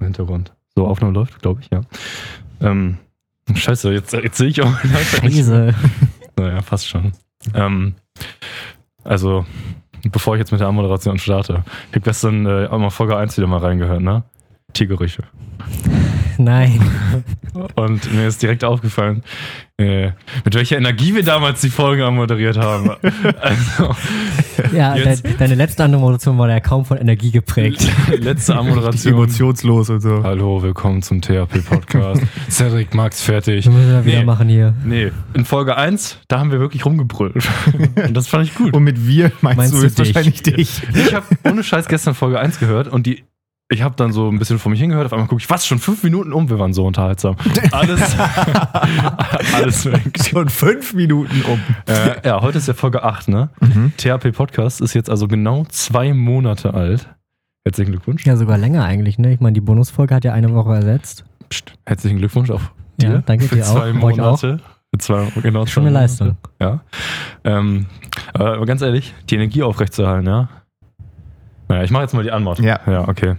im Hintergrund. So, Aufnahme läuft, glaube ich, ja. Ähm, scheiße, jetzt, jetzt sehe ich auch. Scheiße. Naja, fast schon. Ähm, also, bevor ich jetzt mit der Anmoderation starte, ich habe gestern äh, auch mal Folge 1 wieder mal reingehört, ne? Tiergerüche. Nein. Und mir ist direkt aufgefallen, äh, mit welcher Energie wir damals die Folgen anmoderiert haben. Also, Ja, de deine letzte Anmoderation war ja kaum von Energie geprägt. letzte Anmoderation. emotionslos und so. Hallo, willkommen zum THP-Podcast. Cedric, Max, fertig. Das müssen wir wieder Nee. machen hier. Nee, in Folge 1, da haben wir wirklich rumgebrüllt. Und das fand ich gut. Und mit wir meinst, Meinst du du jetzt dich? wahrscheinlich dich. Ich habe ohne Scheiß gestern Folge 1 gehört und die. Ich habe dann so ein bisschen vor mich hingehört, auf einmal gucke ich, was, schon fünf Minuten um, wir waren so unterhaltsam. Alles, alles weg. Schon fünf Minuten um. Äh, ja, heute ist ja Folge 8, ne? Mhm. THP Podcast ist jetzt also genau zwei Monate alt. Herzlichen Glückwunsch. Ja, sogar länger eigentlich, ne? Ich meine, die Bonusfolge hat ja eine Woche ersetzt. Psst, herzlichen Glückwunsch auch dir. Ja, danke für dir auch. zwei Euch Monate. Für zwei, genau Schon zwei eine Monate. Leistung. Ja. Ähm, aber aber ganz ehrlich, die Energie aufrechtzuerhalten, ja. Naja, ich mache jetzt mal die Anmod. Ja. Ja, okay.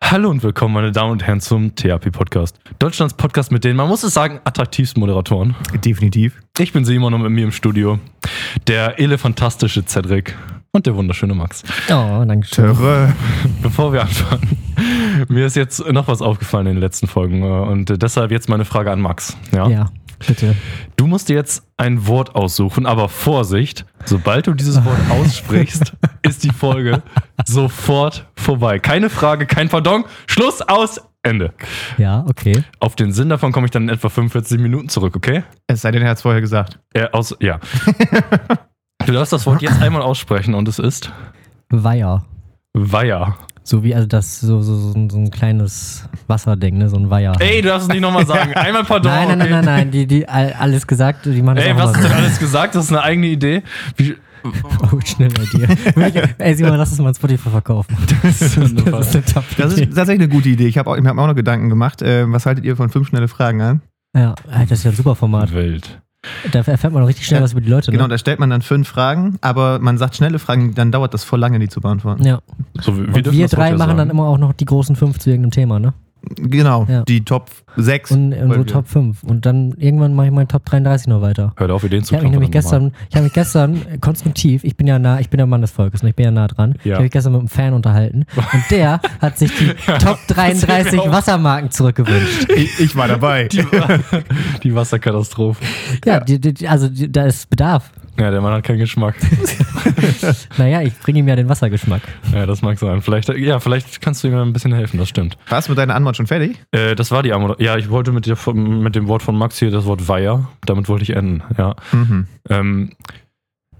Hallo und willkommen, meine Damen und Herren, zum THP Podcast. Deutschlands Podcast mit den, man muss es sagen, attraktivsten Moderatoren. Definitiv. Ich bin Simon und mit mir im Studio der elefantastische Cedric und der wunderschöne Max. Oh, danke schön. Töre. Bevor wir anfangen, mir ist jetzt noch was aufgefallen in den letzten Folgen äh, und deshalb jetzt meine Frage an Max. Ja? Ja, bitte. Du musst dir jetzt ein Wort aussuchen, aber Vorsicht, sobald du dieses Wort aussprichst, ist die Folge sofort vorbei. Keine Frage, kein Pardon, Schluss, aus, Ende. Ja, okay. Auf den Sinn davon komme ich dann in etwa 45 Minuten zurück, okay? Es sei denn, er hat es vorher gesagt. Äh, aus, ja. Du darfst das Wort jetzt einmal aussprechen und es ist Weiher. Weiher. So wie, also das, so, so, so, ein- so ein kleines Wasserding, ne? So ein Weiher. Ey, du darfst es nicht nochmal sagen. Einmal Pardon. nein, nein, nein, okay? nein, nein, die, die, all- alles gesagt, die machen das Ey, auch was immer hast du so. denn alles gesagt? Das ist eine eigene Idee. Wie, Oh, schnell bei dir. Ey, Simon, lass uns mal ein Spotify verkaufen. Das ist, das ist eine Das ist tatsächlich eine gute Idee. Ich habe auch, ich hab mir auch noch Gedanken gemacht. Äh, was haltet ihr von fünf schnelle Fragen an? Ja, das ist ja ein super Format. Wild. Da erfährt man doch richtig schnell Ja, was über die Leute. Genau, Ne? da stellt man dann fünf Fragen, aber man sagt schnelle Fragen, dann dauert das voll lange, die zu beantworten. Ja. So, wir, Und wir, drei machen sagen. dann immer auch noch die großen fünf zu irgendeinem Thema, ne? Genau, Ja. die Top 6. Und unsere Top 5. Und dann irgendwann mache ich meinen Top 33 noch weiter. Hört auf, Ideen zu Ich nämlich gestern, ich habe mich gestern äh, konstruktiv, ich bin ja nah, ich bin der Mann des Volkes und ich bin ja nah dran. Ich Ja. habe mich gestern mit einem Fan unterhalten und der hat sich die Top 33 auch. Wassermarken zurückgewünscht. Ich, ich war dabei. Die, die Wasserkatastrophe. Ja, die, die, also die, da ist Bedarf. Ja, der Mann hat keinen Geschmack. Naja, ich bringe ihm ja den Wassergeschmack. Ja, das mag sein. Vielleicht, ja, vielleicht kannst du ihm ein bisschen helfen, das stimmt. Warst du mit deiner Antwort schon fertig? Äh, das war die Antwort. Ja, ich wollte mit, der, mit dem Wort von Max hier das Wort Weiher. Damit wollte ich enden, ja. Mhm. Ähm,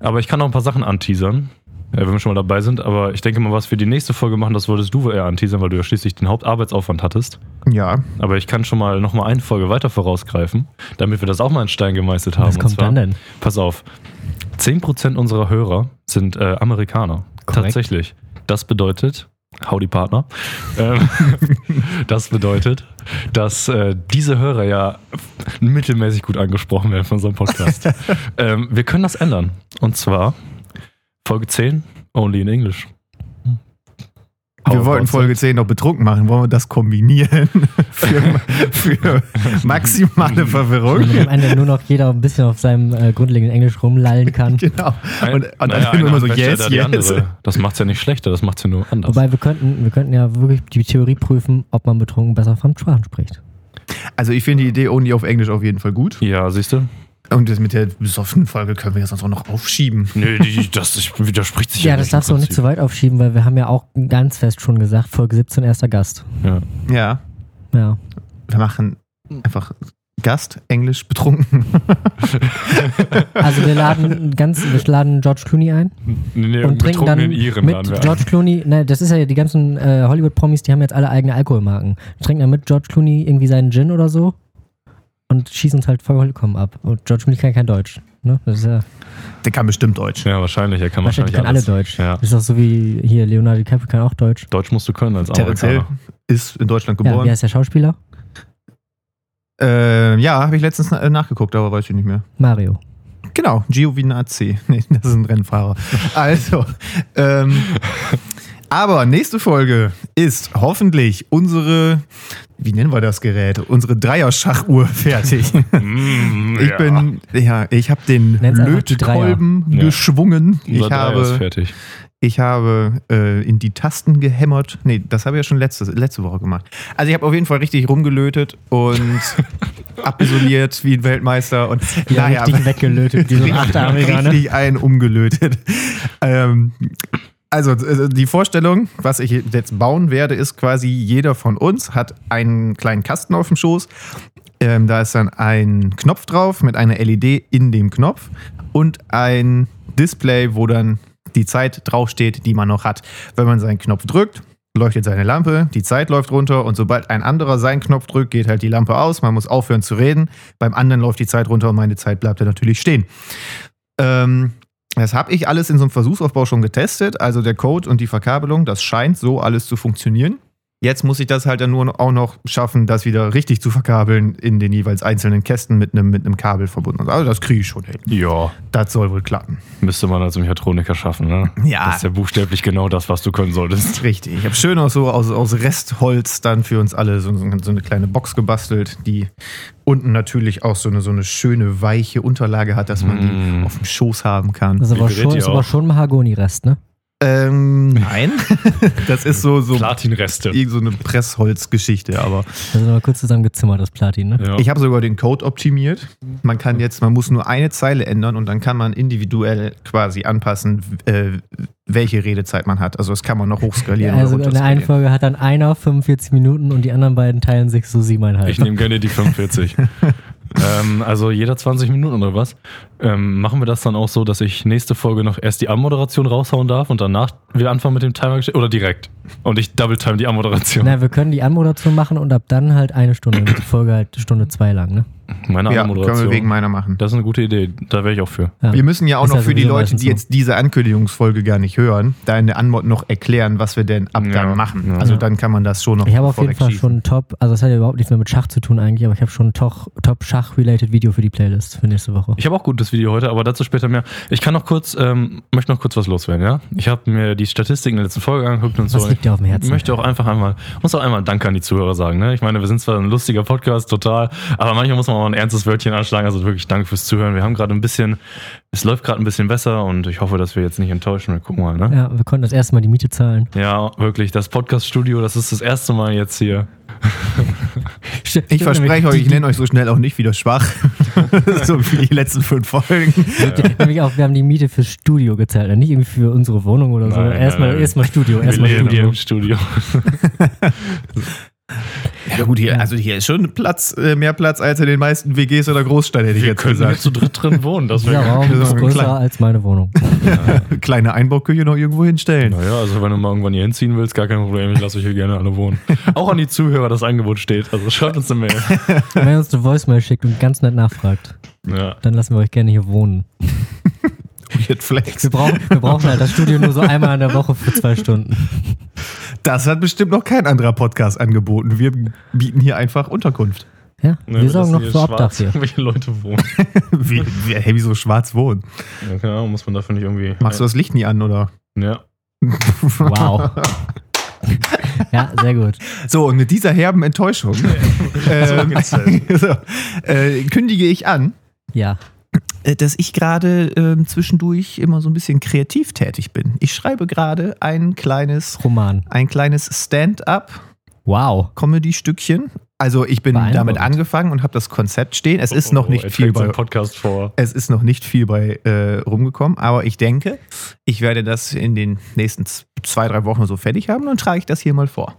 aber ich kann noch ein paar Sachen anteasern, äh, wenn wir schon mal dabei sind. Aber ich denke mal, was wir die nächste Folge machen, das wolltest du eher anteasern, weil du ja schließlich den Hauptarbeitsaufwand hattest. Ja. Aber ich kann schon mal noch mal eine Folge weiter vorausgreifen, damit wir das auch mal in Stein gemeißelt haben. Was kommt zwar- dann denn? Pass auf. 10% unserer Hörer sind äh, Amerikaner. Korrekt. Tatsächlich. Das bedeutet, howdy Partner, ähm, das bedeutet, dass äh, diese Hörer ja mittelmäßig gut angesprochen werden von unserem Podcast. ähm, wir können das ändern. Und zwar Folge 10, only in English. Wir How wollten Folge 10 noch betrunken machen. Wollen wir das kombinieren? für, für maximale Verwirrung. Damit am Ende nur noch jeder ein bisschen auf seinem äh, grundlegenden Englisch rumlallen kann. Genau. Und, und naja, dann immer einer so, yes, yes. andere. Das macht es ja nicht schlechter, das macht es ja nur anders. Wobei wir könnten, wir könnten ja wirklich die Theorie prüfen, ob man betrunken besser Fremdsprachen spricht. Also ich finde die Idee only auf Englisch auf jeden Fall gut. ja, siehst du? Und das mit der besoffenen Folge können wir jetzt sonst auch noch aufschieben. Nö, die, das widerspricht sich Ja, das darfst du auch nicht zu weit aufschieben, weil wir haben ja auch ganz fest schon gesagt, Folge 17 erster Gast. Ja. Ja, Ja. wir machen einfach Gast, Englisch, betrunken. Also wir laden ganz, wir laden George Clooney ein Nee, und trinken dann Iren mit George Clooney, ne, das ist ja die ganzen äh, Hollywood-Promis, die haben jetzt alle eigene Alkoholmarken. Wir trinken dann mit George Clooney irgendwie seinen Gin oder so und schießen uns halt vollkommen ab. Und George Clooney kann kein Deutsch. Ne? Das ist ja, Der kann bestimmt Deutsch. Ja, wahrscheinlich. Er kann wahrscheinlich wahrscheinlich können alle. Deutsch. Ja. Das ist auch so wie hier Leonardo DiCaprio kann auch Deutsch. Deutsch musst du können als Terence Hill ist in Deutschland Ja, geboren. wie heißt der Schauspieler? Äh, ja, habe ich letztens na- nachgeguckt, aber weiß ich nicht mehr. Mario. Genau, Giovinazzi. Nee, das ist ein Rennfahrer. Also, ähm, Aber nächste Folge ist hoffentlich unsere, wie nennen wir das Gerät? Unsere Dreier-Schachuhr fertig. Mm, Ich ja. bin, ja, ich habe den Nenn's Lötkolben. Ja. geschwungen. Unser Ich Dreier ist habe, fertig. ich habe äh, in die Tasten gehämmert. Nee, das habe ich ja schon letzte, letzte Woche gemacht. Also ich habe auf jeden Fall richtig rumgelötet und abisoliert wie ein Weltmeister und Ja, richtig weggelötet, wie so ein Achtarmiger, ne? richtig einen umgelötet. ähm, also äh, die Vorstellung, was ich jetzt bauen werde, ist quasi jeder von uns hat einen kleinen Kasten auf dem Schoß. Ähm, da ist dann ein Knopf drauf mit einer LED in dem Knopf und ein Display, wo dann die Zeit draufsteht, die man noch hat. Wenn man seinen Knopf drückt, leuchtet seine Lampe, die Zeit läuft runter und sobald ein anderer seinen Knopf drückt, geht halt die Lampe aus. Man muss aufhören zu reden. Beim anderen läuft die Zeit runter und meine Zeit bleibt dann natürlich stehen. Ähm, das habe ich alles in so einem Versuchsaufbau schon getestet. Also der Code und die Verkabelung, das scheint so alles zu funktionieren. Jetzt muss ich das halt dann nur auch noch schaffen, das wieder richtig zu verkabeln in den jeweils einzelnen Kästen mit einem, mit einem Kabel verbunden. Also das kriege ich schon hin. Ja, Das soll wohl klappen. müsste man als Mechatroniker schaffen, ne? Ja. Das ist ja buchstäblich genau das, was du können solltest. Richtig. Ich habe schön auch so aus, aus Restholz dann für uns alle so, so eine kleine Box gebastelt, die unten natürlich auch so eine, so eine schöne, weiche Unterlage hat, dass man die Mm. auf dem Schoß haben kann. Das ist aber schon, ist aber auch? schon Mahagoni-Rest, ne? Ähm, nein. das ist so, so, Platinreste. irgend so eine Pressholzgeschichte, aber Das ist aber kurz zusammengezimmert, das Platin, ne? Ja. ich habe sogar den Code optimiert. Man kann jetzt, man muss nur eine Zeile ändern und dann kann man individuell quasi anpassen, äh, welche Redezeit man hat. Also das kann man noch hochskalieren. also oder in der einen. Folge hat dann einer 45 Minuten und die anderen beiden teilen sich so siebeneinhalb. Ich nehme gerne die 45. ähm, also jeder 20 Minuten oder was? Ähm, machen wir das dann auch so, dass ich nächste Folge noch erst die Anmoderation raushauen darf und danach wir anfangen mit dem Timer oder direkt? Und ich double time die Anmoderation. Na, wir können die Anmoderation machen und ab dann halt eine Stunde. Die Folge halt Stunde zwei lang, ne? Meine Ja, können Anmoderation. wir wegen meiner machen. das ist eine gute Idee. Da wäre ich auch für. Ja. Wir müssen ja auch Ist noch für die Leute, die jetzt diese Ankündigungsfolge gar nicht hören, da in der Anmod noch erklären, was wir denn ab Ja, dann machen. ja. Also dann kann man das schon noch Ich habe auf jeden Fall schon Top, also das hat ja überhaupt nichts mehr mit Schach zu tun eigentlich, aber ich habe schon ein Top- Top-Schach-related Video für die Playlist für nächste Woche. Ich habe auch gutes Video heute, aber dazu später mehr. Ich kann noch kurz, ähm, möchte noch kurz was loswerden, ja? Ich habe mir die Statistiken der letzten Folge angeguckt und so. Was liegt dir auf dem Herzen? Ich möchte auch einfach einmal, muss auch einmal Danke an die Zuhörer sagen. Ne? Ich meine, wir sind zwar ein lustiger Podcast, total, aber manchmal muss man auch ein ernstes Wörtchen anschlagen. Also wirklich Danke fürs Zuhören. Wir haben gerade ein bisschen, es läuft gerade ein bisschen besser und ich hoffe, dass wir jetzt nicht enttäuschen. Wir gucken mal, ne? Ja, wir konnten das erste Mal die Miete zahlen. Ja, wirklich. Das Podcast-Studio, das ist das erste Mal jetzt hier. Ich verspreche euch, ich nenne euch so schnell auch nicht wieder schwach. so wie die letzten fünf Folgen. Nämlich auch, wir haben die Miete fürs Studio gezahlt, nicht irgendwie für unsere Wohnung oder so. Nein, Erstmal nein, nein. erstmal Studio, erstmal wir leben hier Studio. im Studio. Ja gut, hier, also hier ist schon Platz, äh, mehr Platz als in den meisten WGs oder Großstädten, hätte ich Wir jetzt können hier gesagt. zu dritt drin wohnen. Das wäre Raum das ist größer klein. als meine Wohnung. Kleine Einbauküche noch irgendwo hinstellen. Naja, also wenn du mal irgendwann hier hinziehen willst, gar kein Problem, ich lasse euch hier gerne alle wohnen. Auch an die Zuhörer das Angebot steht, also schreibt uns eine Mail. Wenn ihr uns eine Voicemail schickt und ganz nett nachfragt, Ja. dann lassen wir euch gerne hier wohnen. Weird Flex. Wir brauchen, wir brauchen halt das Studio nur so einmal in der Woche für zwei Stunden. Das hat bestimmt noch kein anderer Podcast angeboten. Wir bieten hier einfach Unterkunft. Ja, Ne, wir sorgen noch für Obdach hier. Welche Leute wohnen. wie, wie, hey, wieso schwarz wohnen? Ja, keine Ahnung, muss man dafür nicht irgendwie. Machst du das Licht nie an, oder? Ja. Wow. Ja, sehr gut. So, und mit dieser herben Enttäuschung ähm, so, äh, kündige ich an, Ja. Äh, dass ich gerade ähm, zwischendurch immer so ein bisschen kreativ tätig bin. Ich schreibe gerade ein kleines, Roman. ein kleines Stand-up Wow. Comedy-Stückchen. Also ich bin damit angefangen und habe das Konzept stehen. Es ist noch Oh, nicht er viel bei Podcast vor. es ist noch nicht viel bei äh, rumgekommen, aber ich denke, ich werde das in den nächsten zwei, drei Wochen so fertig haben und trage ich das hier mal vor.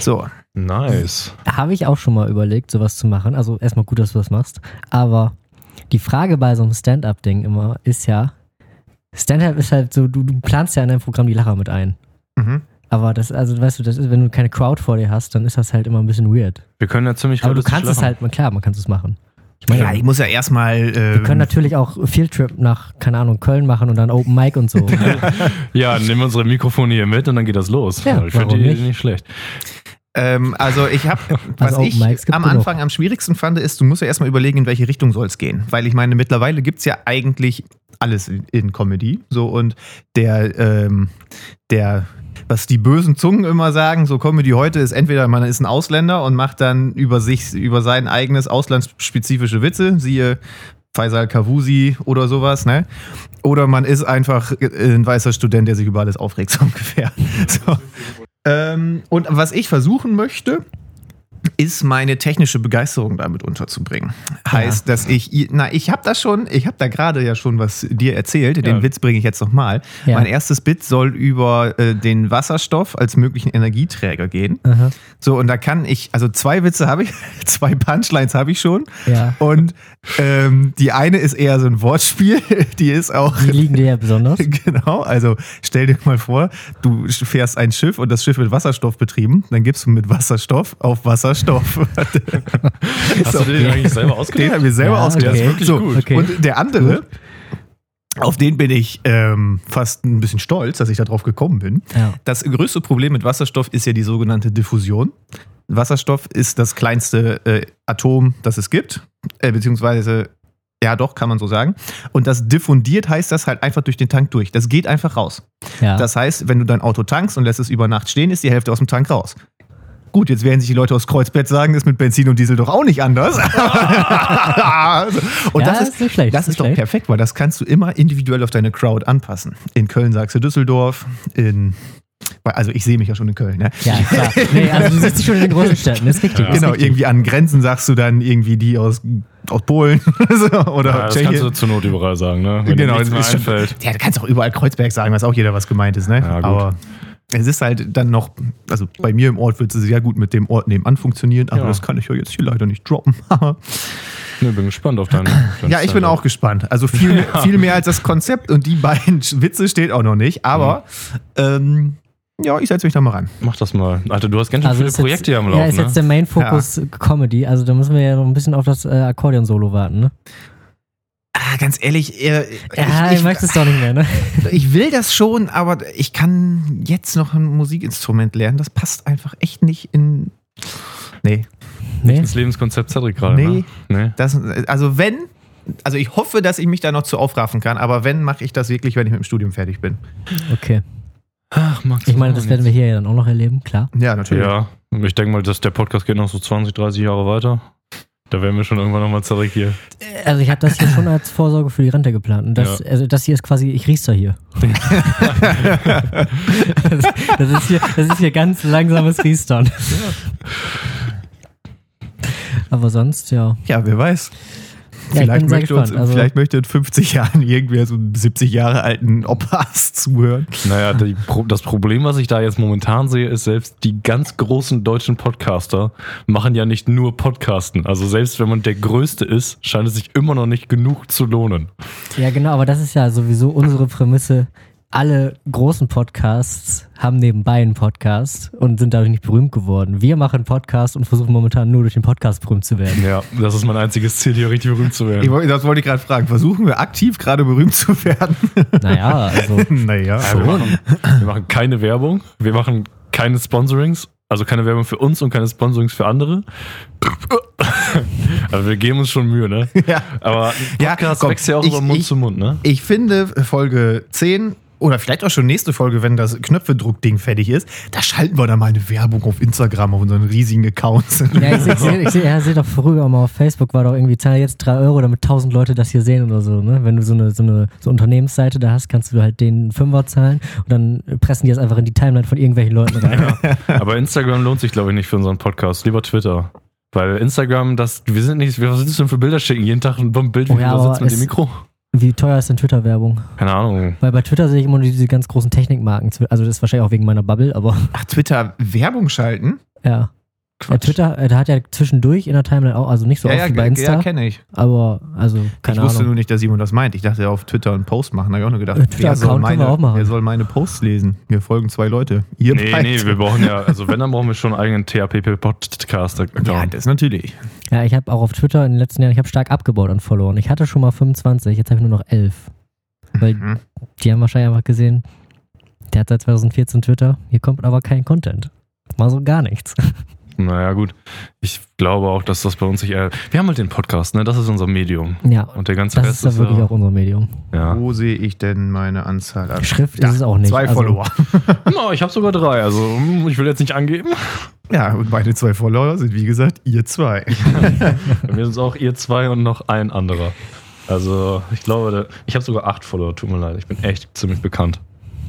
So, Nice. Habe ich auch schon mal überlegt, sowas zu machen. Also erstmal gut, dass du das machst. Aber die Frage bei so einem Stand-up-Ding immer ist ja, Stand-up ist halt so, du, du planst ja in deinem Programm die Lacher mit ein. mhm. Aber das, also weißt du, das ist, wenn du keine Crowd vor dir hast, dann ist das halt immer ein bisschen weird. Wir können ja ziemlich Aber du kannst es halt, klar, man kann es machen. Ich meine, ja, ich muss ja erstmal. wir Ähm, können natürlich auch Fieldtrip nach, keine Ahnung, Köln machen und dann Open Mic und so. Ja, nehmen wir unsere Mikrofone hier mit und dann geht das los. Ja, ich finde die nicht? nicht schlecht. Ähm, also ich habe, was Also Open ich am. Anfang am schwierigsten fand, ist, du musst ja erstmal überlegen, in welche Richtung soll es gehen. Weil ich meine, mittlerweile gibt es ja eigentlich alles in, in Comedy. So und der, ähm, der, was die bösen Zungen immer sagen, so Comedy heute ist entweder man ist ein Ausländer und macht dann über sich, über sein eigenes auslandsspezifische Witze, siehe Faisal Kavusi oder sowas, ne? Oder man ist einfach ein weißer Student, der sich über alles aufregt, so ungefähr. So. Ähm, und was ich versuchen möchte, ist meine technische Begeisterung damit unterzubringen. Heißt, dass ich, na, ich habe das schon, ich habe da gerade ja schon was dir erzählt, den Ja. Witz bringe ich jetzt nochmal. Ja. Mein erstes Bit soll über äh, den Wasserstoff als möglichen Energieträger gehen. Aha. So, und da kann ich, also zwei Witze habe ich, zwei Punchlines habe ich schon. Ja. Und ähm, die eine ist eher so ein Wortspiel, die ist auch. Die liegen dir ja besonders. Genau, also stell dir mal vor, du fährst ein Schiff und das Schiff wird Wasserstoff betrieben, dann gibst du mit Wasserstoff auf Wasserstoff. Hast du den eigentlich selber Den ausgedacht? haben wir selber Ja, ausgedacht. okay. Der ist wirklich so, gut. Okay. Und der andere, auf den bin ich ähm, fast ein bisschen stolz, dass ich darauf gekommen bin. Ja. Das größte Problem mit Wasserstoff ist ja die sogenannte Diffusion. Wasserstoff ist das kleinste äh, Atom, das es gibt, äh, beziehungsweise, ja doch, kann man so sagen. Und das diffundiert heißt das halt einfach durch den Tank durch. Das geht einfach raus. Ja. Das heißt, wenn du dein Auto tankst und lässt es über Nacht stehen, ist die Hälfte aus dem Tank raus. Gut, jetzt werden sich die Leute aus Kreuzberg sagen, ist mit Benzin und Diesel doch auch nicht anders. und Ja, das ist, ist nicht schlecht, das ist ist doch perfekt, weil das kannst du immer individuell auf deine Crowd anpassen. In Köln sagst du Düsseldorf, in also ich sehe mich ja schon in Köln, ne? ja, klar. Nee, also du siehst dich schon in den großen Städten, ist richtig. Ja. Ist Genau, richtig. irgendwie an Grenzen sagst du dann irgendwie die aus, aus Polen so, oder Ja, das kannst Tschechien. du zur Not überall sagen, ne? Wenn Genau, dir nichts mehr schon-. Ja, du kannst auch überall Kreuzberg sagen, weiß auch jeder, was gemeint ist, ne? Ja, gut. Aber es ist halt dann noch, also bei mir im Ort wird es sehr gut mit dem Ort nebenan funktionieren, aber Ja. das kann ich ja jetzt hier leider nicht droppen. Ne, bin gespannt auf deinen. deinen ja, ich bin auch gespannt. Also viel, viel mehr als das Konzept und die beiden Witze steht auch noch nicht, aber ähm, ja, ich setze mich da mal ran. Mach das mal. Alter, du hast ganz schön Also viele ist Projekte hier am Ja, Laufen, ist ne? jetzt der Main-Fokus Comedy, also da müssen wir ja noch ein bisschen auf das äh, Akkordeon-Solo warten, ne? Ah, ganz ehrlich, äh, Ja, ich, ich, möchte es doch nicht mehr, ne? ich will das schon, aber ich kann jetzt noch ein Musikinstrument lernen. Das passt einfach echt nicht in. Nee, Nee? Das Lebenskonzept Cedric gerade, Nee. ne? Nee. Das, also wenn, also ich hoffe, dass ich mich da noch zu aufraffen kann, aber wenn, mache ich das wirklich, wenn ich mit dem Studium fertig bin. Okay. Ach, Max. Ich meine, das werden wir hier ja dann auch noch erleben, klar. Ja, natürlich. Ja, ich denke mal, dass der Podcast geht noch so 20, 30 Jahre weiter. Da werden wir schon irgendwann nochmal Cedric hier. Also ich habe das hier schon als Vorsorge für die Rente geplant. Und das, Ja. also das hier ist quasi, ich riech's da hier. das, das, ist hier. das ist hier ganz langsames Riestern. Aber sonst, ja. Ja, wer weiß. Ja, ich vielleicht, möchte uns. Also, vielleicht möchte in 50 Jahren irgendwer so einen 70 Jahre alten Opas zuhören. Naja, die, das Problem, was ich da jetzt momentan sehe, ist, selbst die ganz großen deutschen Podcaster machen ja nicht nur Podcasten. Also selbst wenn man der Größte ist, scheint es sich immer noch nicht genug zu lohnen. ja, genau, aber das ist ja sowieso unsere Prämisse. Alle großen Podcasts haben nebenbei einen Podcast und sind dadurch nicht berühmt geworden. Wir machen Podcast und versuchen momentan nur durch den Podcast berühmt zu werden. Ja, das ist mein einziges Ziel, hier richtig berühmt zu Ich, werden. wollte- das wollte ich gerade fragen. Versuchen wir aktiv gerade berühmt zu werden? Naja, also. naja. Ja, wir, machen, wir machen keine Werbung, wir machen keine Sponsorings, also keine Werbung für uns und keine Sponsorings für andere. Also wir geben uns schon Mühe, ne? Ja. Aber ein Ja, Podcast komm, wächst ja auch ich- über Mund ich- zu Mund, ne? Ich finde Folge 10 oder vielleicht auch schon nächste Folge, wenn das Knöpfedruckding fertig ist, da schalten wir dann mal eine Werbung auf Instagram, auf unseren riesigen Accounts. Ja, ich sehe seh, ich seh, ja, seh doch früher mal auf Facebook war doch irgendwie, zahl jetzt 3 Euro, damit 1000 Leute das hier sehen oder so, ne? Wenn du so eine, so eine so Unternehmensseite da hast, kannst du halt den Fünfer zahlen und dann pressen die das einfach in die Timeline von irgendwelchen Leuten rein. Aber Instagram lohnt sich, glaube ich, nicht für unseren Podcast. Lieber Twitter. Weil Instagram, das, wir sind nicht, was sind das denn für Bilder schicken? Jeden Tag ein Bild, wie Oh du ja, da aber sitzt mit dem Mikro? Wie teuer ist denn Twitter-Werbung? Keine Ahnung. Weil bei Twitter sehe ich immer nur diese ganz großen Technikmarken. Also das ist wahrscheinlich auch wegen meiner Bubble, aber Ach, Twitter Werbung schalten? ja. ja Twitter, äh, da hat ja zwischendurch in der Timeline auch, also nicht so ja, oft ja, wie bei ja, Insta, kenne ich. aber also Ich keine wusste Ahnung. nur nicht, dass Simon das meint. Ich dachte, auf Twitter einen Post machen. Da habe ich auch nur gedacht, Äh, wer, soll meine, auch machen. wer soll meine Posts lesen? Mir folgen zwei Leute. Ihr Nee, beide. nee, wir brauchen ja, also wenn, dann brauchen wir schon einen eigenen THPP-Podcast-Account. Ja, das natürlich. Ja, ich habe auch auf Twitter in den letzten Jahren, ich habe stark abgebaut an Followern. Ich hatte schon mal 25, jetzt habe ich nur noch 11. Weil Mhm. die haben wahrscheinlich einfach gesehen, der hat seit 2014 Twitter, hier kommt aber kein Content. Mal so gar nichts. Naja, gut. Ich glaube auch, dass das bei uns sich eher. Wir haben halt den Podcast, ne? Das ist unser Medium. Ja, Und der ganze das Rest ist dann wirklich ja, auch unser Medium. ja. Wo sehe ich denn meine Anzahl an? Schrift Ja, ist es auch nicht. Zwei Also- Follower. No, ich habe sogar drei, also hm, ich will jetzt nicht angeben. Ja, und meine zwei Follower sind, wie gesagt, ihr zwei. Bei mir sind es auch ihr zwei und noch ein anderer. Also, ich glaube, ich habe sogar acht Follower, tut mir leid. Ich bin echt ziemlich bekannt.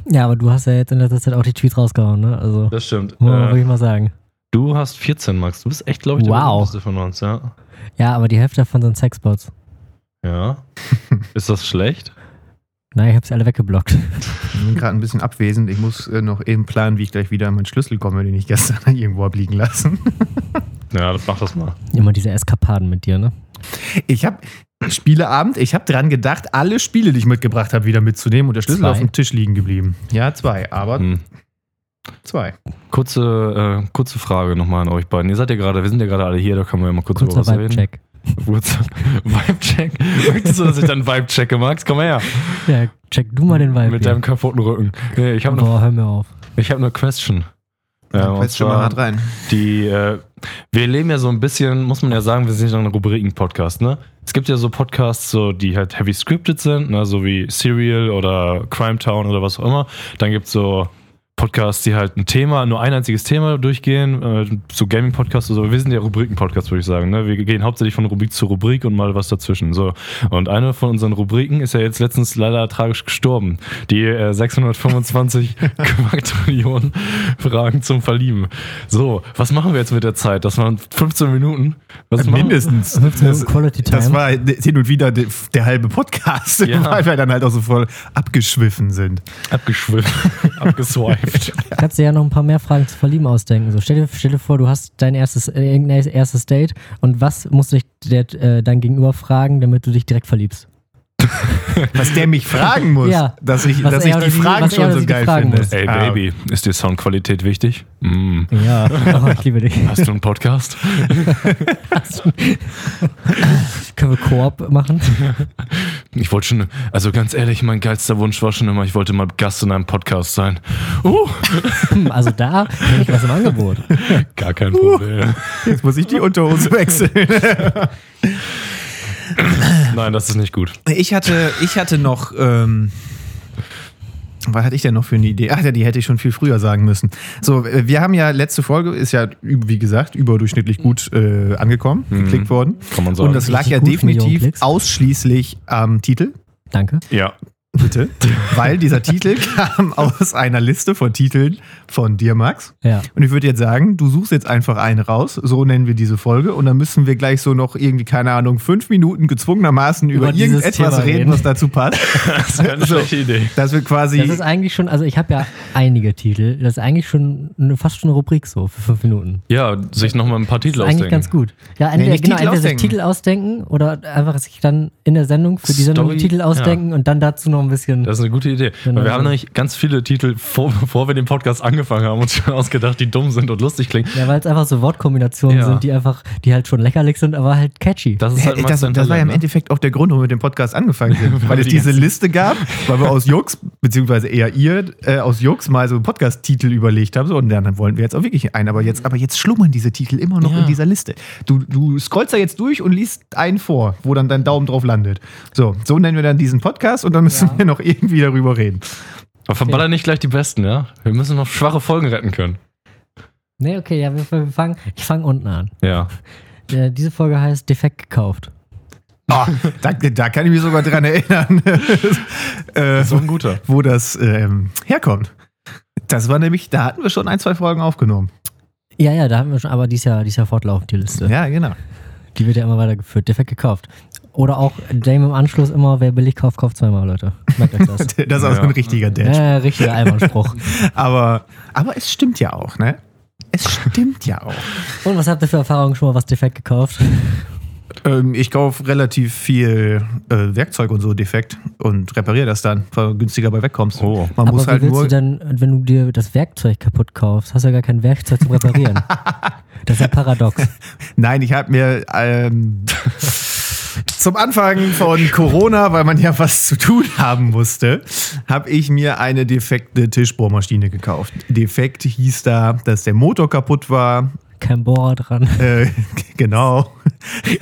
Ja, aber du hast ja jetzt in letzter Zeit auch die Tweets rausgehauen, ne? Also, Das stimmt. muss man Äh, wirklich mal sagen. du hast 14, Max. Du bist echt, glaube ich, der Wow. bekannteste von uns, ja. Ja, aber die Hälfte davon sind Sexbots. Ja. Ist das schlecht? Nein, ich habe sie alle weggeblockt. Ich bin gerade ein bisschen abwesend. Ich muss äh, noch eben planen, wie ich gleich wieder an meinen Schlüssel komme, den ich gestern irgendwo habe liegen lassen. Ja, das mach das mal. Immer diese Eskapaden mit dir, ne? Ich habe Spieleabend, ich habe dran gedacht, alle Spiele, die ich mitgebracht habe, wieder mitzunehmen und der Schlüssel Zwei. auf dem Tisch liegen geblieben. Ja, zwei, aber Hm. zwei. Kurze, äh, kurze Frage nochmal an euch beiden. Ihr seid ja gerade, wir sind ja gerade alle hier, da können wir ja mal kurz Kurzer über was reden. Vibe-Check. Vibe-Check. Möchtest du, dass ich dann Vibe checke, Max? Komm mal her. Ja, check du mal den Vibe. Mit hier. deinem kaputten Rücken. Nee, ich habe Boah, hör mir auf. ich hab eine Question. Ja, und Weißt schon mal hart rein. Die, äh, wir leben ja so ein bisschen, muss man ja sagen, wir sind ja ein Rubriken-Podcast, ne? Es gibt ja so Podcasts, so, die halt heavy scripted sind, ne? so wie Serial oder Crime Town oder was auch immer. Dann gibt es so Podcasts, die halt ein Thema, nur ein einziges Thema durchgehen, äh, so Gaming-Podcasts oder so. Wir sind ja Rubriken-Podcast, würde ich sagen. Ne? Wir gehen hauptsächlich von Rubrik zu Rubrik und mal was dazwischen. So. Und eine von unseren Rubriken ist ja jetzt letztens leider tragisch gestorben. Die äh, 625 Quadrillionen Fragen zum Verlieben. So, was machen wir jetzt mit der Zeit? Das waren 15 Minuten. Was? Mindestens. 15 Das, Minuten Quality Time. das war hin und wieder der, der halbe Podcast, Ja. weil wir dann halt auch so voll abgeschwiffen sind. Abgeschwiffen, abgeswiped. Kannst dir ja noch ein paar mehr Fragen zu Verlieben ausdenken. So, stell, dir, stell dir vor, du hast dein erstes, äh, irgendein erstes Date und was muss dich der, äh, dein Gegenüber fragen, damit du dich direkt verliebst? Was der mich fragen muss, Ja. dass ich, Was dass ich die Fragen was schon so geil fragen finde. muss. Ey, Ah, Baby, ist dir Soundqualität wichtig? Mm. Ja, oh, ich liebe dich. Hast du einen Podcast? Können wir Koop machen? Ich wollte schon, also ganz ehrlich, mein geilster Wunsch war schon immer, ich wollte mal Gast in einem Podcast sein. Uh, Also da hätte ich was im Angebot. gar kein Problem. Jetzt muss ich die Unterhose wechseln. Nein, das ist nicht gut. Ich hatte, ich hatte noch, ähm, was hatte ich denn noch für eine Idee? Ach ja, die hätte ich schon viel früher sagen müssen. So, äh, wir haben ja, letzte Folge ist ja, wie gesagt, überdurchschnittlich gut äh, angekommen, geklickt worden. Kann man sagen. Und das lag Richtig ja definitiv ausschließlich am Titel. Danke. Ja, Bitte. Weil dieser Titel kam aus einer Liste von Titeln von dir, Max. Ja. Und ich würde jetzt sagen, du suchst jetzt einfach eine raus, so nennen wir diese Folge, und dann müssen wir gleich so noch irgendwie, keine Ahnung, fünf Minuten gezwungenermaßen über, Über irgendetwas reden, reden. was dazu passt. das wäre eine So. schlechte Idee. Dass wir quasi. Das ist eigentlich schon, also ich habe ja einige Titel. Das ist eigentlich schon eine, fast schon eine Rubrik so für fünf Minuten. Ja, sich nochmal ein paar Das Titel ist eigentlich ausdenken. ganz gut. Ja, entweder, nicht genau, Titel entweder sich ausdenken. Titel ausdenken oder einfach sich dann in der Sendung für die Sendung Story, Titel ausdenken und dann dazu noch ein bisschen. Das ist eine gute Idee. Genau. Wir haben nämlich ganz viele Titel, vor, bevor wir den Podcast angefangen haben, uns schon ausgedacht, die dumm sind und lustig klingen. ja, weil es einfach so Wortkombinationen Ja. sind, die einfach, die halt schon lächerlich sind, aber halt catchy. Das ist halt das, sein das war ja im ne? Endeffekt auch der Grund, warum wir mit dem Podcast angefangen sind. weil es die diese Liste gab, weil wir aus Jux, beziehungsweise eher ihr, äh, aus Jux mal so einen Podcast-Titel überlegt haben. So, und dann wollten wir jetzt auch wirklich einen. Aber jetzt, aber jetzt schlummern diese Titel immer noch Ja. in dieser Liste. Du, du scrollst da jetzt durch und liest einen vor, wo dann dein Daumen drauf landet. So, so nennen wir dann diesen Podcast und dann müssen Ja. wir noch irgendwie darüber reden. Aber verballer nicht gleich die Besten, ja? Wir müssen noch schwache Folgen retten können. Nee, okay, ja, wir, wir fangen, ich fange unten an. Ja. Äh, diese Folge heißt Defekt gekauft. Ah, da, da kann ich mich sogar dran erinnern, äh, So ein guter. wo das ähm, herkommt. Das war nämlich, da hatten wir schon ein, zwei Folgen aufgenommen. Ja, ja, da haben wir schon, aber dies Jahr, dies Jahr fortlaufend die Liste. Ja, genau. Die wird ja immer weitergeführt. Defekt gekauft. Oder auch dem im Anschluss immer, wer billig kauft, kauft zweimal, Leute. Merkt euch das. Das ist auch so ein richtiger Dash. Ja, richtiger Einwandspruch. Aber, aber es stimmt ja auch, ne? Es stimmt ja auch. Und was habt ihr für Erfahrungen schon mal was defekt gekauft? Ähm, ich kaufe relativ viel äh, Werkzeug und so defekt und repariere das dann, weil du günstiger bei wegkommst. Oh. Man Aber muss wie halt willst nur. du denn, wenn du dir das Werkzeug kaputt kaufst, hast du ja gar kein Werkzeug zum Reparieren. das ist ja paradox. Nein, ich habe mir ähm, zum Anfang von Corona, weil man ja was zu tun haben musste, habe ich mir eine defekte Tischbohrmaschine gekauft. Defekt hieß da, dass der Motor kaputt war. kein Bohrer dran, Äh, genau.